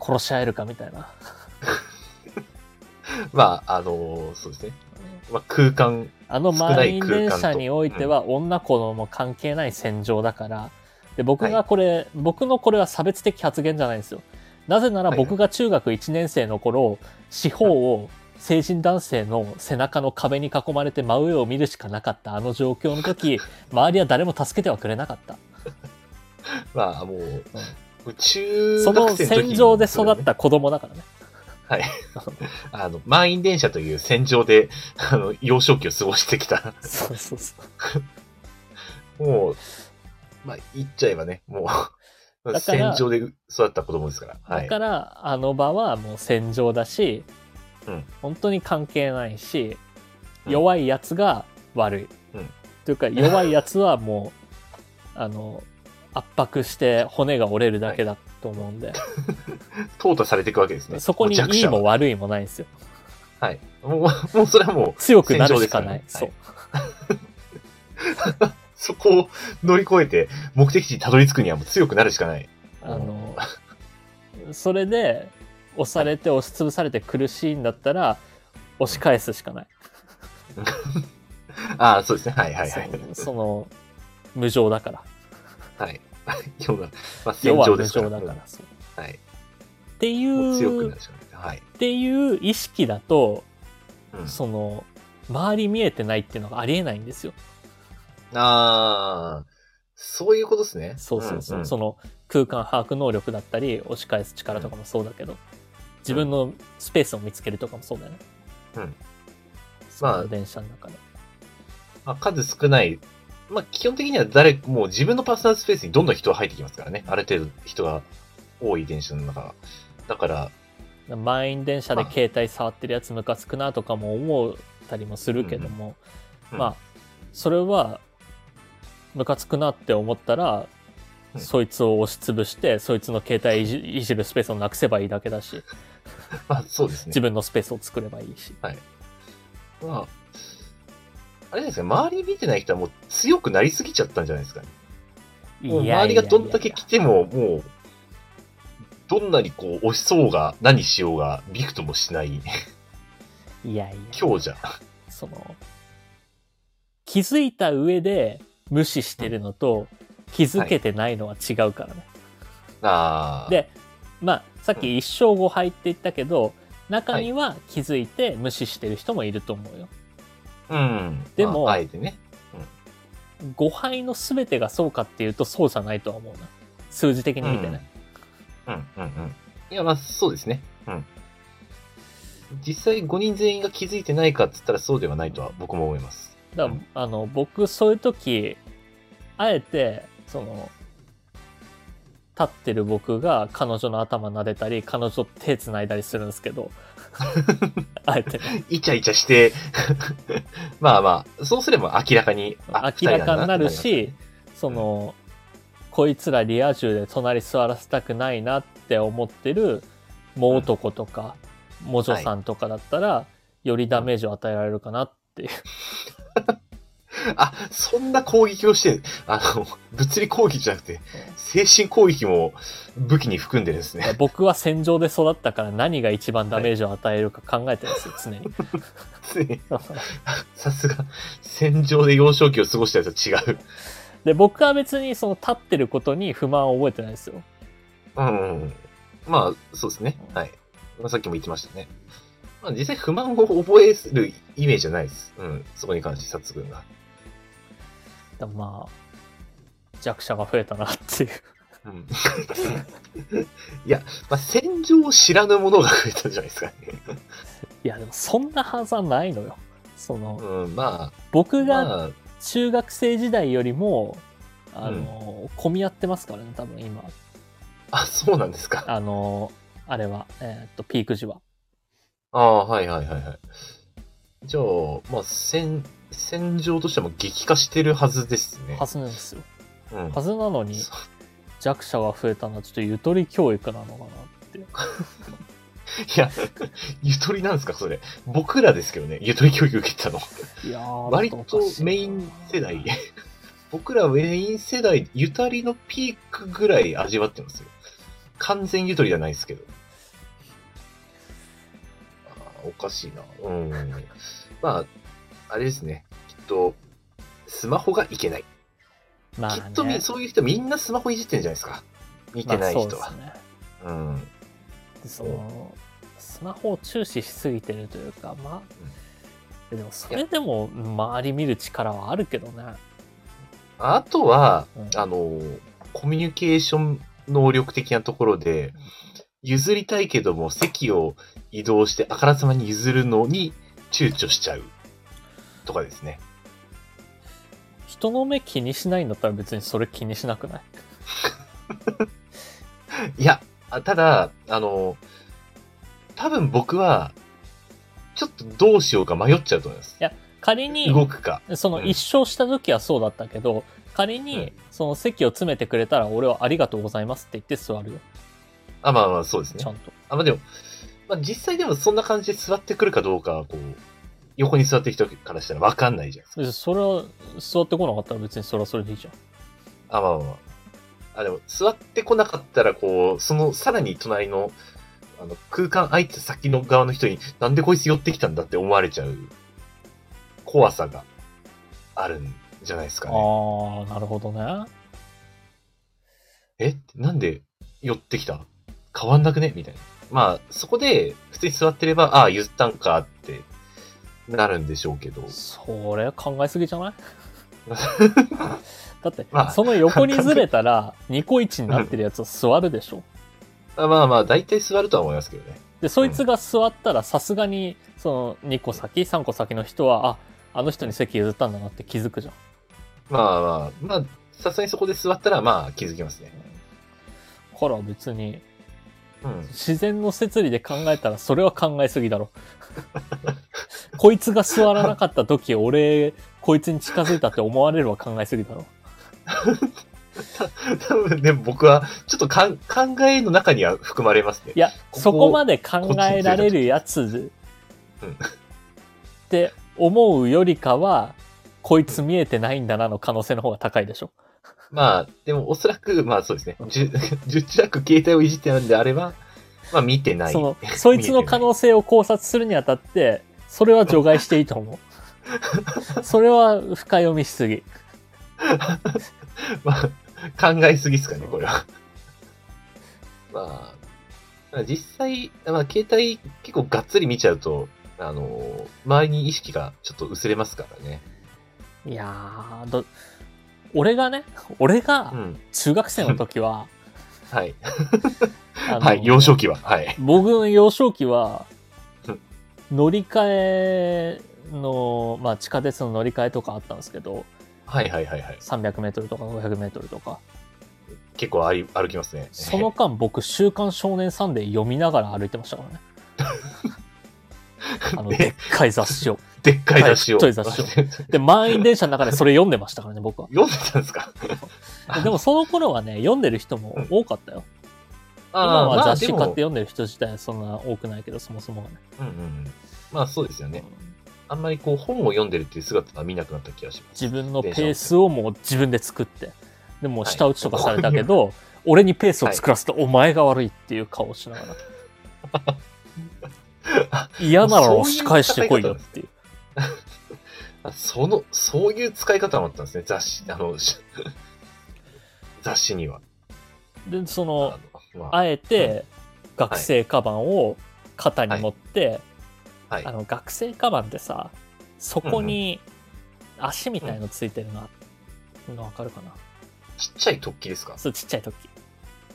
殺し合えるかみたいな、まあ、あのーそうですね。まあ、空間、あの少ない満員電車においては女子供関係ない戦場だから。で僕がこれ、僕のこれは差別的発言じゃないんですよ。なぜならはい僕が中学1年生の頃四方を成人男性の背中の壁に囲まれて真上を見るしかなかったあの状況の時 周りは誰も助けてはくれなかった。まあ、もう、中その戦場で育った子供だからね。はい。あの、満員電車という戦場で、あの、幼少期を過ごしてきた。そうそうそう。もう、まあ、言っちゃえばね、もう、戦場で育った子供ですから。はい。だから、あの場はもう戦場だし、うん本当に関係ないし、うん弱いやつが悪い。うんというか、弱いやつはもう、あの、圧迫して骨が折れるだけだと思うんで、淘汰されていくわけですね。そこにいいも悪いもないんですよ。はい。もう、もうそれはもう、強くなるしかない。そう。そこを乗り越えて、目的地にたどり着くにはもう強くなるしかない。あの、それで、押されて押しつぶされて苦しいんだったら、押し返すしかない。ああ、そうですね。はいはいはい。そその、無情だから。はい。要は、まあ、戦場ですから。から。そうはい。っていもう強くなう、るしかない。はい。っていう意識だと、うん、その、周り見えてないっていうのがありえないんですよ。ああ、そういうことですね。そうそうそう。んんその空間把握能力だったり、押し返す力とかもそうだけど、自分のスペースを見つけるとかもそうだよね。うん。その電車の中で。まあ、数少ない。まあ、基本的には誰、もう自分のパーソナルスペースにどんどん人が入ってきますからね。ある程度人が多い電車の中は。だから、満員電車でまあ。携帯触ってるやつムカつくなとかも思ったりもするけども、うんまあそれはムカつくなって思ったら、うん。そいつを押しつぶしてそいつの携帯いじいじるスペースをなくせばいいだけだし。まあ、そうですね。自。分のスペースを作ればいいし。まあ、あれですね、周り見てない人はもう強くなりすぎちゃったんじゃないですかね。もう周りがどんだけ来ても、もう、どんなにこう、押しそうが、何しようが、びくともしないいやいや強者。その気づいた上で無視してるのと気づけてないのは違うからね、ああ。でまあさっき一勝5敗って言ったけど中には気づいて無視してる人もいると思うよ。うん。でもまああえてね。5敗の全てがそうかっていうとそうじゃないとは思うな。数字的に見てね。うん、うん、うん。いや、まあ、そうですね。うん。実際5人全員が気づいてないかっつったらそうではないとは僕も思います。だからあの僕そういう時あえてその立ってる僕が彼女の頭撫でたり彼女と手繋いだりするんですけど あえてね。イチャイチャして、まあまあ、そうすれば明らかに、あ明らかになる、しそのこいつらリア充で隣座らせたくないなって思ってるもう男とか、もじょさんとかだったら、よりダメージを与えられるかなっていう。あ、そんな攻撃をして、あの、物理攻撃じゃなくて、精神攻撃も武器に含んでるんですね。僕は戦場で育ったから何が一番ダメージを与えるか考えてるんですよ、常に。ついにさすが、戦場で幼少期を過ごしたやつは違う。で、僕は別にその立ってることに不満を覚えてないですよ。うんうん。まあ、そうですね。はい。まあ、さっきも言ってましたね。まあ、実際不満を覚えるイメージじゃないです。うん。そこに関して、サツ君が。でもまあ、弱者が増えたなっていう。うん。いや、まあ、戦場を知らぬ者が増えたんじゃないですかね。いや、でもそんなはずはないのよ。その、うん、ま僕あ、がまあ、中学生時代よりも、あの、混み合ってますからね、多分今。あ、そうなんですか。あの、あれは、えーっと、ピーク時は。ああ、はいはいはいはい。じゃあ、まあ、戦、戦場としても激化してるはずですね。はずなんですよ。うんはずなのに弱者が増えたのはちょっとゆとり教育なのかなって。いや、ゆとりなんですか、それ。僕らですけどね、ゆとり教育受けたの。いやー割とメイン世代。僕らメイン世代、ゆとりのピークぐらい味わってますよ。完全ゆとりじゃないですけど。あーおかしいな。うん。まあ、あれですね。きっと、スマホがいけない。まあねきっとみ、そういう人みんなスマホいじってるんじゃないですか。見てない人はまあそう。ん。でそのスマホを注視しすぎてるというかまあ、でもそれでも周り見る力はあるけどねあとは、うんあの、コミュニケーション能力的なところで、譲りたいけども席を移動してあからさまに譲るのに躊躇しちゃうとかですね。人の目気にしないんだったら別にそれ気にしなくない？いや、あただ、あの、多分僕は、ちょっとどうしようか迷っちゃうと思います。や仮に動くか。そのうん一生した時はそうだったけど仮うんにその席を詰めてくれたら俺はありがとうございますって言って座るよあ、まあまあ、そうですねちゃ。んとあ、まあでも、まあ実際でもそんな感じで座ってくるかどうかは、こう、横に座ってる人からしたらわかんないじゃないですか。別にそれは座ってこなかったら別にそれはそれでいいじゃんあ、まあまあまあ。あ、でも、座ってこなかったら、こう、その、さらに隣の、あの、空間空いてた先の側の人に、なんでこいつ寄ってきたんだって思われちゃう、怖さがあるんじゃないですかね。ああなるほどねえ？なんで寄ってきた？変わんなくね？みたいな。まあ、そこで、普通に座ってれば、ああ、言ったんかって、なるんでしょうけど。それ考えすぎじゃない？だって、まあその横にずれたら、ニコイチになってるやつは座るでしょ？あまあまあ、大体座るとは思いますけどね。で、そいつが座ったら、さすがに、その、2個先、3個先の人は、あ、あの人に席譲ったんだなって気づくじゃん。まあまあ、まあ、さすがにそこで座ったら、まあ、気づきますね。から別に、うん。自然の摂理で考えたら、それは考えすぎだろ。こいつが座らなかった時、俺、こいつに近づいたって思われるは考えすぎだろ。多分ね、僕は、ちょっとかん考えの中には含まれますねい。や、ここそこまで考えられるやつうんって思うよりかは、こいつ見えてないんだなの可能性の方が高いでしょ。まあ、でもおそらく、まあそうですね。十十中く携帯をいじってるんであれば、まあ見てない。その、そいつの可能性を考察するにあたって、それは除外していいと思う。それは深読みしすぎ。まあ、考えすぎですかね、これは。まあ、実際、まあ、携帯結構がっつり見ちゃうと、あの、周りに意識がちょっと薄れますからね。いやー、ど、俺がね、俺がうん。中学生の時は、はい。あのはい、幼少期は。はい。僕の幼少期はうん、乗り換えの、まあ地下鉄の乗り換えとかあったんですけど、はいはいはいはい。300メートルとか500メートルとか。結構歩歩きますね。その間僕、週刊少年サンデー読みながら歩いてましたからね。あの、ででっかい雑誌を。でっかい雑誌を。はい雑誌を で、満員電車の中でそれ読んでましたからね、僕は。読んでたんですか？でもその頃はね、読んでる人も多かったよ。今ああ、はまあ雑誌買って読んでる人自体そんな多くないけど、そもそもがね。うんうんうん。まあそうですよね。あんまりこう本を読んでるっていう姿は見なくなった気がします。自分のペースをもう自分で作って。でもう下打ちとかされたけど、俺にペースを作らせたお前が悪いっていう顔をしながら。嫌なら押し返してこいよっていう。あ その、そういう使い方もあったんですね、雑誌、あの、し 雑誌には。で、そあの、あ、あえて学生カバンを肩に持って、はいあ。の学生カバンってさ、そこに足みたいのついてるな。のわかるかな？ちっちゃい突起ですか？そうちっちゃい時。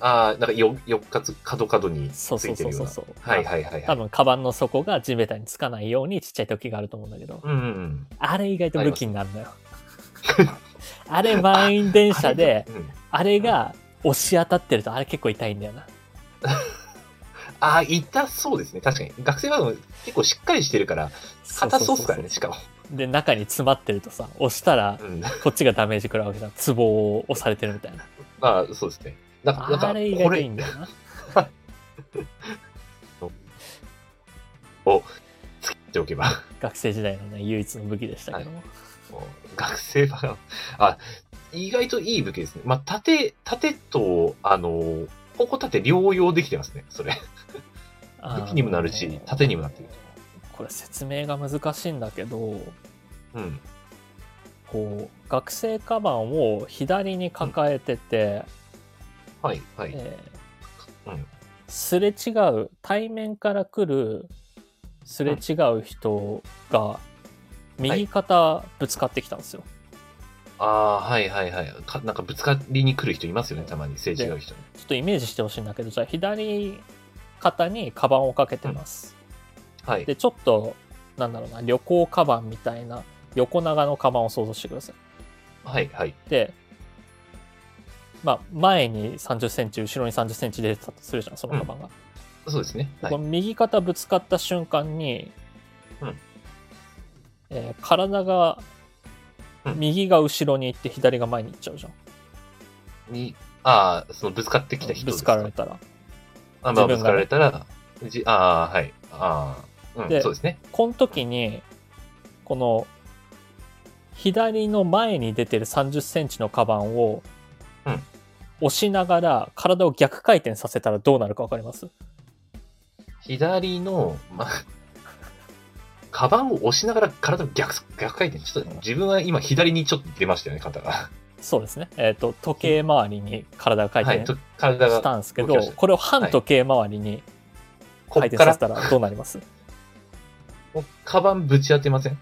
ああ、なんかよ、よっかつ、角角につそうそいうてるような。そうそうそう。はいはいはいはい。多分、カバンの底が地べたにつかないようにちっちゃい時があると思うんだけど、うんうんうん。あれ意外と武器になるのよ。あ れ満員電車で、うん、あれが押し当たってるとあれ結構痛いんだよな。ああ、痛そうですね。確かに。学生は結構しっかりしてるから、硬そうっすからね、しかも。で、中に詰まってるとさ、押したら、うん。こっちがダメージ食らうわけじゃん。ツボを押されてるみたいな。まあ、そうですね。なんか、なんかあれ意外といいん、だよな。つけておけば。学生時代のね、唯一の武器でしたけども。もう学生版、あ、意外といい武器ですね。まあ、盾、盾と、あの、ここ盾両用できてますね、それ。武器にもなるし盾にもなってる。これ説明が難しいんだけど、うん。こう、学生カバンを左に抱えてて、はい、はい。えーうんすれ違う、対面から来るすれ違う人が、右肩ぶつかってきたんですよ。ああ、はい、はい、はい。かなんかぶつかりに来る人いますよね、たまに。すれ違う人に。ちょっとイメージしてほしいんだけど、じゃあ左肩にカバンをかけてます。はい。で、ちょっと、なんだろうな、旅行カバンみたいな横長のカバンを想像してください。はい、はい。で、まあ、前に30センチ、後ろに30センチ出てたとするじゃん、そのカバンが。そうですね。はいこ。の右肩ぶつかった瞬間に、うんえー体が、うん右が後ろに行って左が前に行っちゃうじゃん。に、ああ、そのぶつかってきた人ぶつですかかられたら。あ、まあ、ぶつかられたら、じああ、はい。ああ、うん、でそうですね。この時に、この、左の前に出てる30センチのカバンを、うん押しながら体を逆回転させたらどうなるかわかります？左の、まあ、カバンを押しながら体を逆、逆回転。ちょっと自分は今左にちょっと出ましたよね、肩が。そうですね。えっ、と、時計回りに体が回はい。転したんですけど、動きましたこれを反時計回りに回転させ、たらどうなります？もうカバンぶち当てません？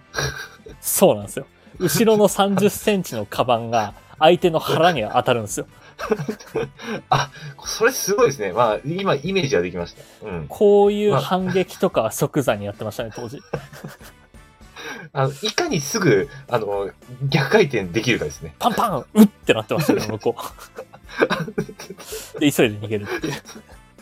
そうなんですよ。後ろの30センチのカバンが相手の腹に当たるんですよ。あ、それすごいですね。まあ、今、イメージはできました。うん。こういう反撃とかは即座にやってましたね、当時。あの、いかにすぐ、あの、逆回転できるかですね。パンパンうってなってましたね、向こう。で、急いで逃げるっていう。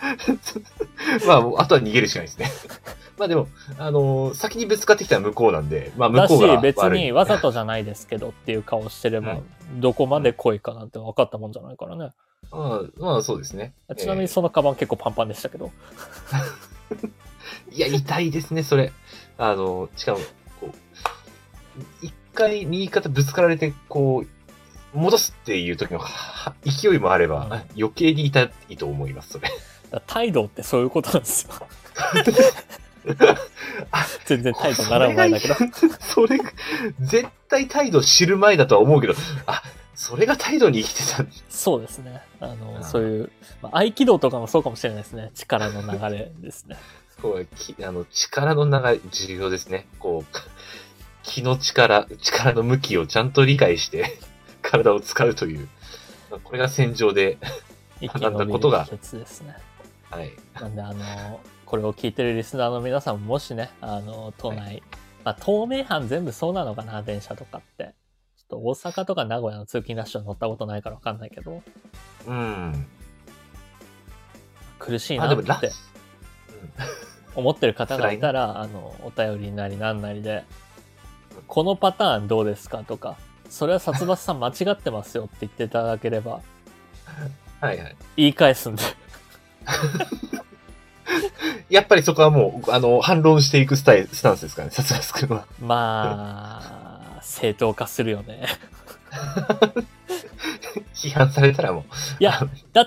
まあ、あとは逃げるしかないですね。まあでも、あの先にぶつかってきたら向こうなんで、まあ向だしこうが悪い。別にわざとじゃないですけどっていう顔してれば、うどこまで濃いかなんて分かったもんじゃないからね。まあ、まあそうですね。ちなみにそのカバン結構パンパンでしたけど。いや、痛いですね、それ。あの、しかも、こう、一回右肩ぶつかられて、こう、戻すっていう時のは勢いもあれば、うん余計に痛いと思います、それ。態度ってそういうことなんですよ。あ全然態度習う前だけど。それが、絶対態度知る前だとは思うけど、あ、それが態度に生きてた。そうですね。あの、うんそういう、まあ、合気道とかもそうかもしれないですね。力の流れですね。こうきあの力の流れ、重要ですね。こう、気の力、力の向きをちゃんと理解して、体を使うという。これが戦場で、学んだことがですね。はい。なんで、あの、これを聞いてるリスナーの皆さんももしね、あの、都内、まあ、東名阪全部そうなのかな、電車とかって。ちょっと大阪とか名古屋の通勤ラッシュは乗ったことないからわかんないけど、うん。苦しいあ、なって思ってる方がいたら、あの、お便りなりなんなりで、このパターンどうですかとか、それは殺伐さん間違ってますよって言っていただければ、ュはいはい。言い返すんで。やっぱりそこはもう、あの、反論していくスタイル、スタンスですかね、さすがすくんは。まあ、正当化するよね。批判されたらもう。いや、だっ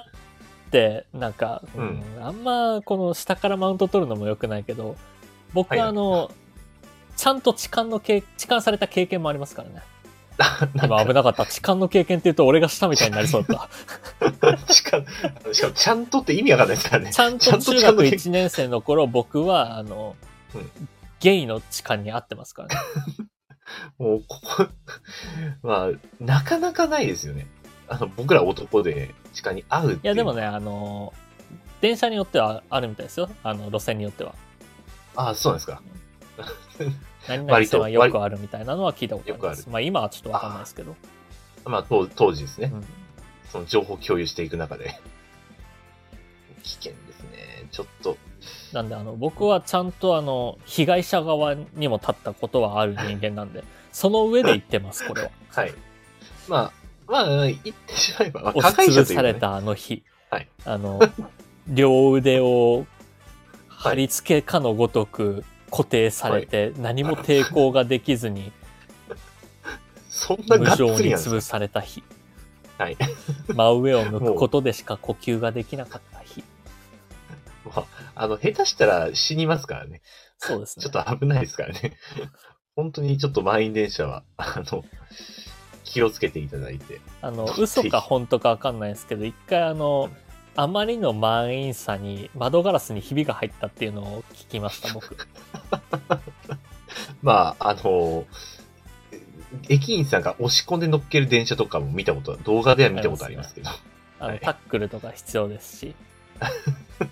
て、なんか、ううんん、あんまこの下からマウント取るのも良くないけど、僕はいはあの、ちゃんと痴漢の経、痴漢された経験もありますからね。今危なかった。痴漢の経験って言うと俺がしたみたいになりそうだった。しかしかも、ちゃんとって意味わかんないですからね。ちゃんとと中学痴漢の経験1年生の頃、僕は、あの、うんゲイの痴漢に会ってますからね。もう、ここ、まあ、なかなかないですよね。あの、僕ら男で地下に会うっていう。いや、でもね、あの、電車によってはあるみたいですよ。あの、路線によっては。ああ、そうなんですか。何々割と線はよくあるみたいなのは聞いたことあります。まあ今はちょっとわかんないですけど。まあ、当当時ですね。うんその情報共有していく中で。危険ですね。ちょっと。なんであの僕はちゃんとあの被害者側にも立ったことはある人間なんで、その上で言ってます、これは。はい。まあ、まあ、言ってしまえば、まあ、加害者というかねされたあの日。はいあの、両腕を貼り付けかのごとく固定されて、何も抵抗ができずに そんな無情に潰された日。はい。真上を向くことでしか呼吸ができなかった日。まあ、あの、下手したら死にますからね。そうですね。ちょっと危ないですからね。本当にちょっと満員電車は、あの、気をつけていただいて。あの、嘘か本当かわかんないですけど、一回あの、あまりの満員さに窓ガラスにひびが入ったっていうのを聞きました、僕。まあ、あの、駅員さんが押し込んで乗っける電車とかも見たことは、動画では見たことありますけど。あの、はいタックルとか必要ですし、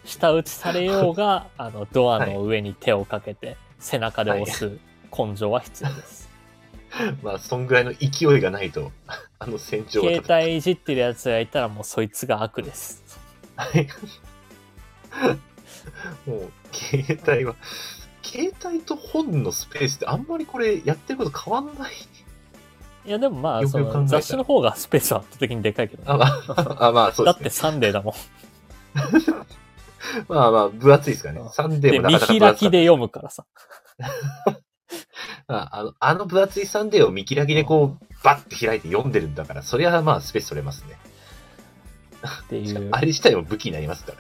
舌打ちされようが、あの、ドアの上に手をかけて、背中で押す根性は必要です。まあ、そんぐらいの勢いがないと、あの船長は携帯いじってるやつがいたらもうそいつが悪です。はい。もう、携帯は、携帯と本のスペースってあんまりこれやってること変わんない。いやでもまあ、そよくよく雑誌の方がスペースは圧倒的にでかいけどね、あ、まあ、あまあ、そうだってですね。サンデーだもん。まあまあ、分厚いですからね。サンデーで、もなか見開なか分厚かったきで読むからさ。まあ、あの、あの分厚いサンデーを見開きでこう、バッて開いて読んでるんだから、そりゃまあスペース取れますね。っていう。あれ自体も武器になりますから。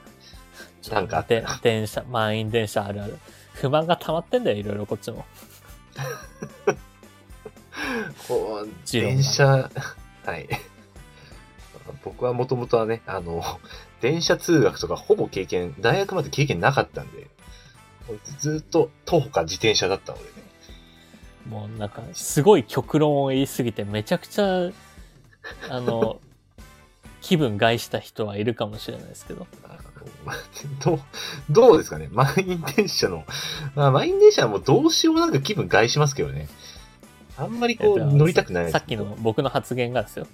なんか電車、満員電車あるある。不満が溜まってんだよ、いろいろこっちも。こう、電車、はい。僕はもともとはね、あの、電車通学とかほぼ経験、大学まで経験なかったんで、ずっと徒歩か自転車だったのでね。もうなんか、すごい極論を言いすぎて、めちゃくちゃ、あの、気分害した人はいるかもしれないですけど。どう、どうですかね？満員電車の、まあ、満員電車はもうどうしようもなく気分害しますけどね。あんまりこう、えっと乗りたくないですさっきの僕の発言がですよ。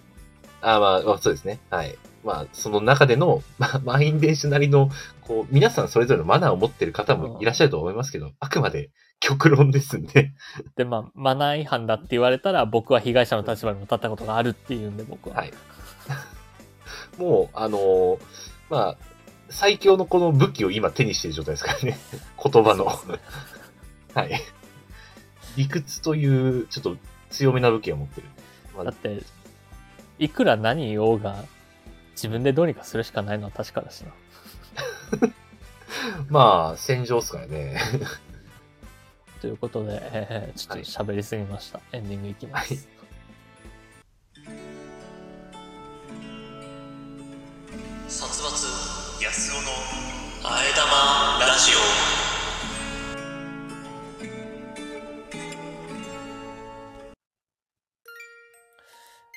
あまあ、まあ、そうですね。はい。まあ、その中での、まあ、満員電車なりの、こう、皆さんそれぞれのマナーを持ってる方もいらっしゃると思いますけど、あくまで極論ですんで。で、まあ、マナー違反だって言われたら、僕は被害者の立場にも立ったことがあるっていうんで、僕は。はい。もう、あのーまあ、最強のこの武器を今手にしている状態ですからね。言葉の。はい。理屈という、ちょっと強めな武器を持ってる。まあだって、いくら何言おうが、自分でどうにかするしかないのは確かだしな。まあ、戦場ですからね。ということで、えーちょっと喋りすぎました。エンディングいきます。はい殺伐安尾のあえ玉ラジオ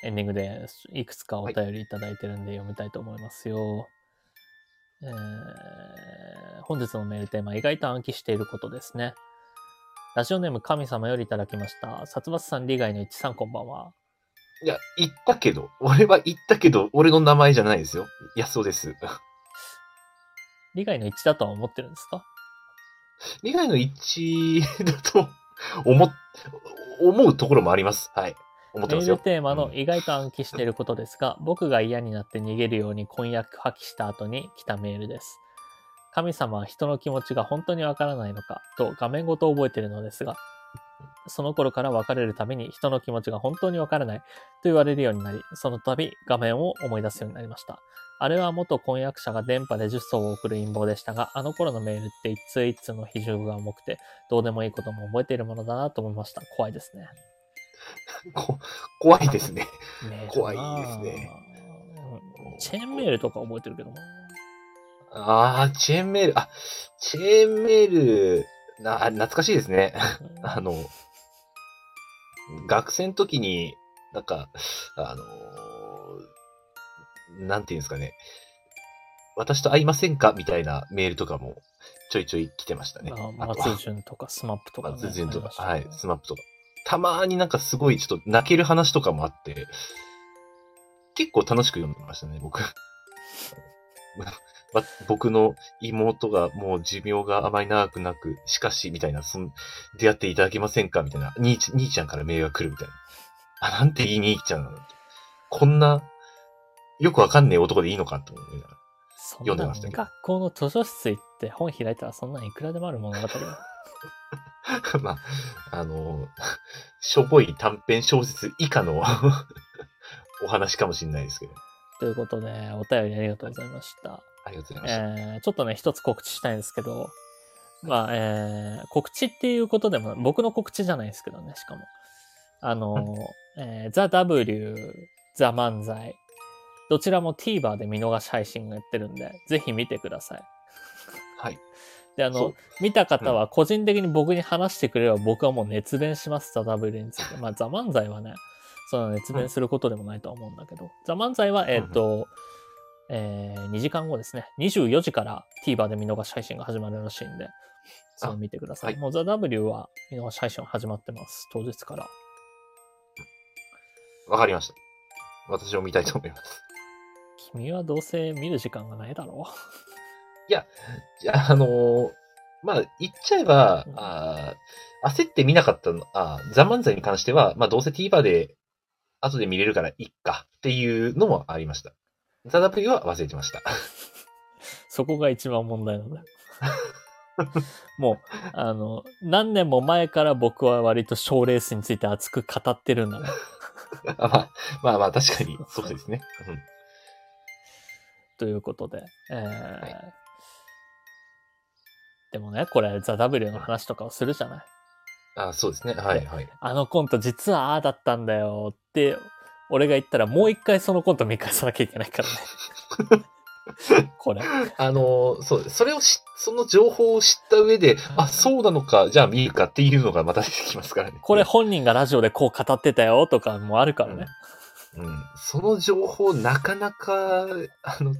エンディングでいくつかお便りいただいてるんで読みたいと思いますよ。えー本日のメールテーマ、意外と暗記していることですね。ラジオネーム神様よりいただきました。殺伐さん利害の一致さんこんばんは。いや、言ったけど、俺は言ったけど、俺の名前じゃないですよ。安尾です。利害の一致だとは思ってるんですか？利害の一致だと思っ、思うところもあります。はい。思ってますよメール。テーマのうん意外と暗記していることですが、僕が嫌になって逃げるように婚約破棄した後に来たメールです。神様は人の気持ちが本当にわからないのかと画面ごと覚えているのですが、その頃から別れるたびに人の気持ちが本当にわからないと言われるようになり、その度画面を思い出すようになりました。あれは元婚約者が電波で10層を送る陰謀でしたが、あの頃のメールって一通一通の比重が重くて、どうでもいいことも覚えているものだなと思いました。怖いですね。こ怖いですね。怖いですねうん。チェーンメールとか覚えてるけどな。ああ、チェーンメール、あ、チェーンメール、な、あ懐かしいですね。あの、学生の時に、なんか、あのーなんていうんですかね。私と会いませんか？みたいなメールとかもちょいちょい来てましたね。まあ、松潤とかスマップとか、ね。松潤とか、ねはい、スマップとか。たまーになんかすごいちょっと泣ける話とかもあって、結構楽しく読んでましたね、僕。わ僕の妹がもう寿命があまり長くなく、しかし、みたいな、その、出会っていただけませんか？みたいな、兄ち兄ちゃんからメールが来るみたいな。あ、なんていい兄ちゃんなの？こんな、よくわかんねえ男でいいのかと思いながら。読んでましたけど学校の図書室行って本開いたらそんなんいくらでもある物語だ。まあ、あの、しょぼい短編小説以下の お話かもしれないですけど。ということで、お便りありがとうございました。ありがとうございました。えー、ちょっとね、一つ告知したいんですけど、まあ、えー、告知っていうことでも、僕の告知じゃないですけどね、しかも。あの、えー、ザ・ W、ザ・漫才、どちらも TVer で見逃し配信をやってるんで、ぜひ見てください。はい。で、あの見た方は個人的に僕に話してくれれば僕はもう熱弁します、ザ・ W について。まあ、ザ・漫才はね、その熱弁することでもないとは思うんだけど、ザ・漫才は、えっ、と、えー2時間後ですね。24時から TVer で見逃し配信が始まるらしいんで、それを見てください。はいもうザ・ W は見逃し配信は始まってます。当日から。わかりました。私も見たいと思います。君はどうせ見る時間がないだろじゃあ、あのーまあ、言っちゃえば、うんあー焦って見なかったの、あーザ・漫才に関しては、まあ、どうせ TVer で後で見れるからいっかっていうのもありました。ザ・ W は忘れてました。う。そこが一番問題なんだよ。もう、あの、何年も前から僕は割と賞レースについて熱く語ってるんだ まあ、まあまあ、確かに、そうですね。うんということで。えーいでもね、これ、ザ・ W の話とかをするじゃない。あそうですね。はい、はい。あのコント実はああだったんだよって、俺が言ったらもう一回そのコント見返さなきゃいけないからね。これ。あのーそうです。それをし、その情報を知った上で、あ、そうなのか、じゃあ見るかっていうのがまた出てきますからね。これ本人がラジオでこう語ってたよとかもあるからね。うん。その情報、なかなか、あの、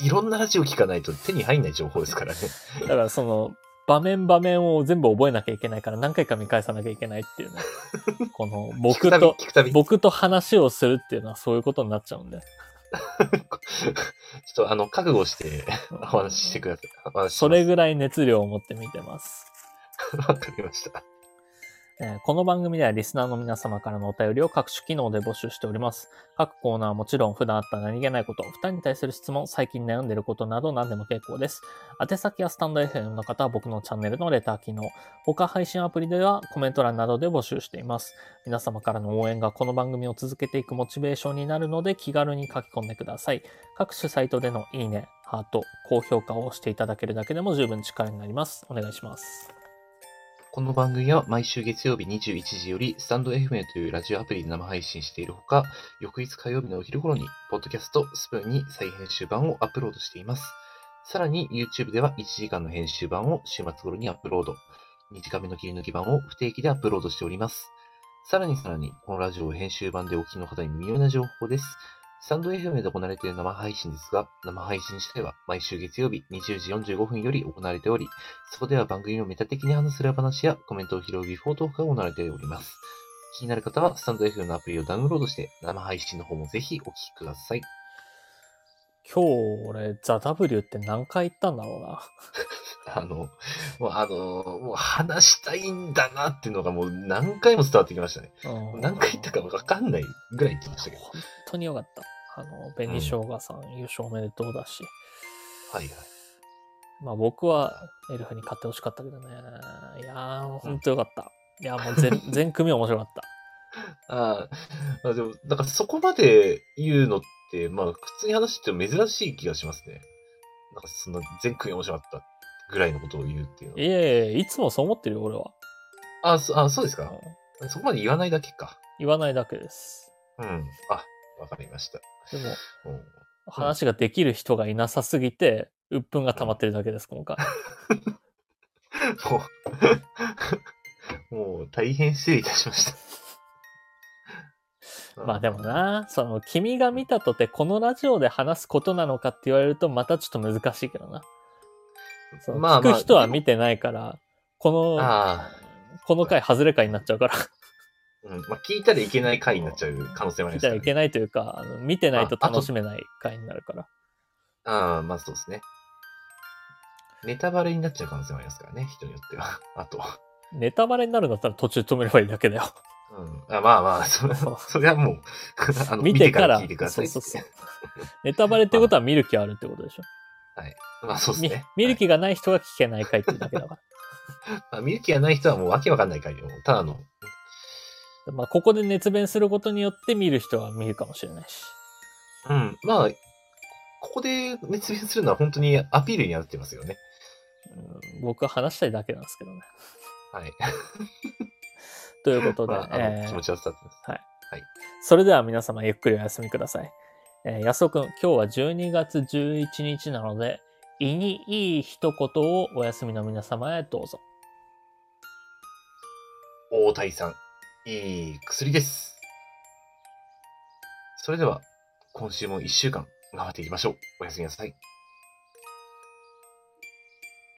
いろんなラジオ聞かないと手に入んない情報ですからね。だからその、場面場面を全部覚えなきゃいけないから何回か見返さなきゃいけないっていうね。この、僕と、僕と話をするっていうのはそういうことになっちゃうんで。ちょっとあの、覚悟してお話ししてください。それぐらい熱量を持って見てます。わかりました。えこの番組ではリスナーの皆様からのお便りを各種機能で募集しております。各コーナーはもちろん普段あった何気ないこと、二人に対する質問、最近悩んでることなど何でも結構です。宛先やスタンド FM の方は僕のチャンネルのレター機能、他配信アプリではコメント欄などで募集しています。皆様からの応援がこの番組を続けていくモチベーションになるので気軽に書き込んでください。各種サイトでのいいね、ハート、高評価を押していただけるだけでも十分力になります。お願いします。この番組は毎週月曜日21時より、スタンド FM というラジオアプリで生配信しているほか、翌日火曜日のお昼頃に、ポッドキャストスプーンに再編集版をアップロードしています。さらに YouTube では1時間の編集版を週末頃にアップロード。短めの切り抜き版を不定期でアップロードしております。さらにさらに、このラジオを編集版でお聞きの方に耳寄りな情報です。スタンド FM で行われている生配信ですが、生配信自体は毎週月曜日20時45分より行われており、そこでは番組をメタ的に話す裏話やコメントを拾うビフォートークが行われております。気になる方は、スタンド FM のアプリをダウンロードして、生配信の方もぜひお聞きください。今日俺、ザ・ W って何回言ったんだろうな。あの、もうあの、もう話したいんだなっていうのがもう何回も伝わってきましたね。うん何回言ったかわかんないぐらい言ってましたけど。本当によかった。あの、紅生姜さん、優勝おめでとうだし。はいはい。まあ僕はエルフに勝ってほしかったけどね。いやー、本当よかった。いや、もう全 全組面白かった。ああでも、だからそこまで言うのって、まあ普通に話しても珍しい気がしますね。なんかそんな全組面白かったぐらいのことを言うっていうのは。いえいえ、いつもそう思ってるよ、俺は。あ、そあそうですかうんそこまで言わないだけか。言わないだけです。うん。あ、わかりました。でも、うん話ができる人がいなさすぎて、鬱憤が溜まってるだけです、今回。もう、もう大変失礼いたしました。まあでもな、その、君が見たとてこのラジオで話すことなのかって言われるとまたちょっと難しいけどな。まあまあ聞く人は見てないから、この、あこの回外れ回になっちゃうから、うん。まあ聞いたらいけない回になっちゃう可能性もありますから、らいけないというか、あの見てないと楽しめない回になるから。ああ、まあそうですね。ネタバレになっちゃう可能性もありますからね、人によっては。あと。ネタバレになるんだったら途中止めればいいだけだよ。うん。あまあまあ、それ それはもう、あの見てから聞いてください。そうそうそうネタバレってことは見る気あるってことでしょ。はい。まあそうですみね。見る気がない人が聞けない回っていうだけだか まあ、見る気がない人はもうわけわかんない回でも、ただの、ら。まあ、ここで熱弁することによって見る人は見るかもしれないし。うん。まあ、ここで熱弁するのは本当にアピールになってますよね。うん僕は話したいだけなんですけどね。はい。ということで、まあ、えー気持ちは伝わってます。それでは皆様ゆっくりお休みください。えー、安尾くん、今日は12月11日なので、胃にいい一言をお休みの皆様へどうぞ。大谷さん、いい薬です。それでは、今週も一週間頑張っていきましょう。おやすみなさい。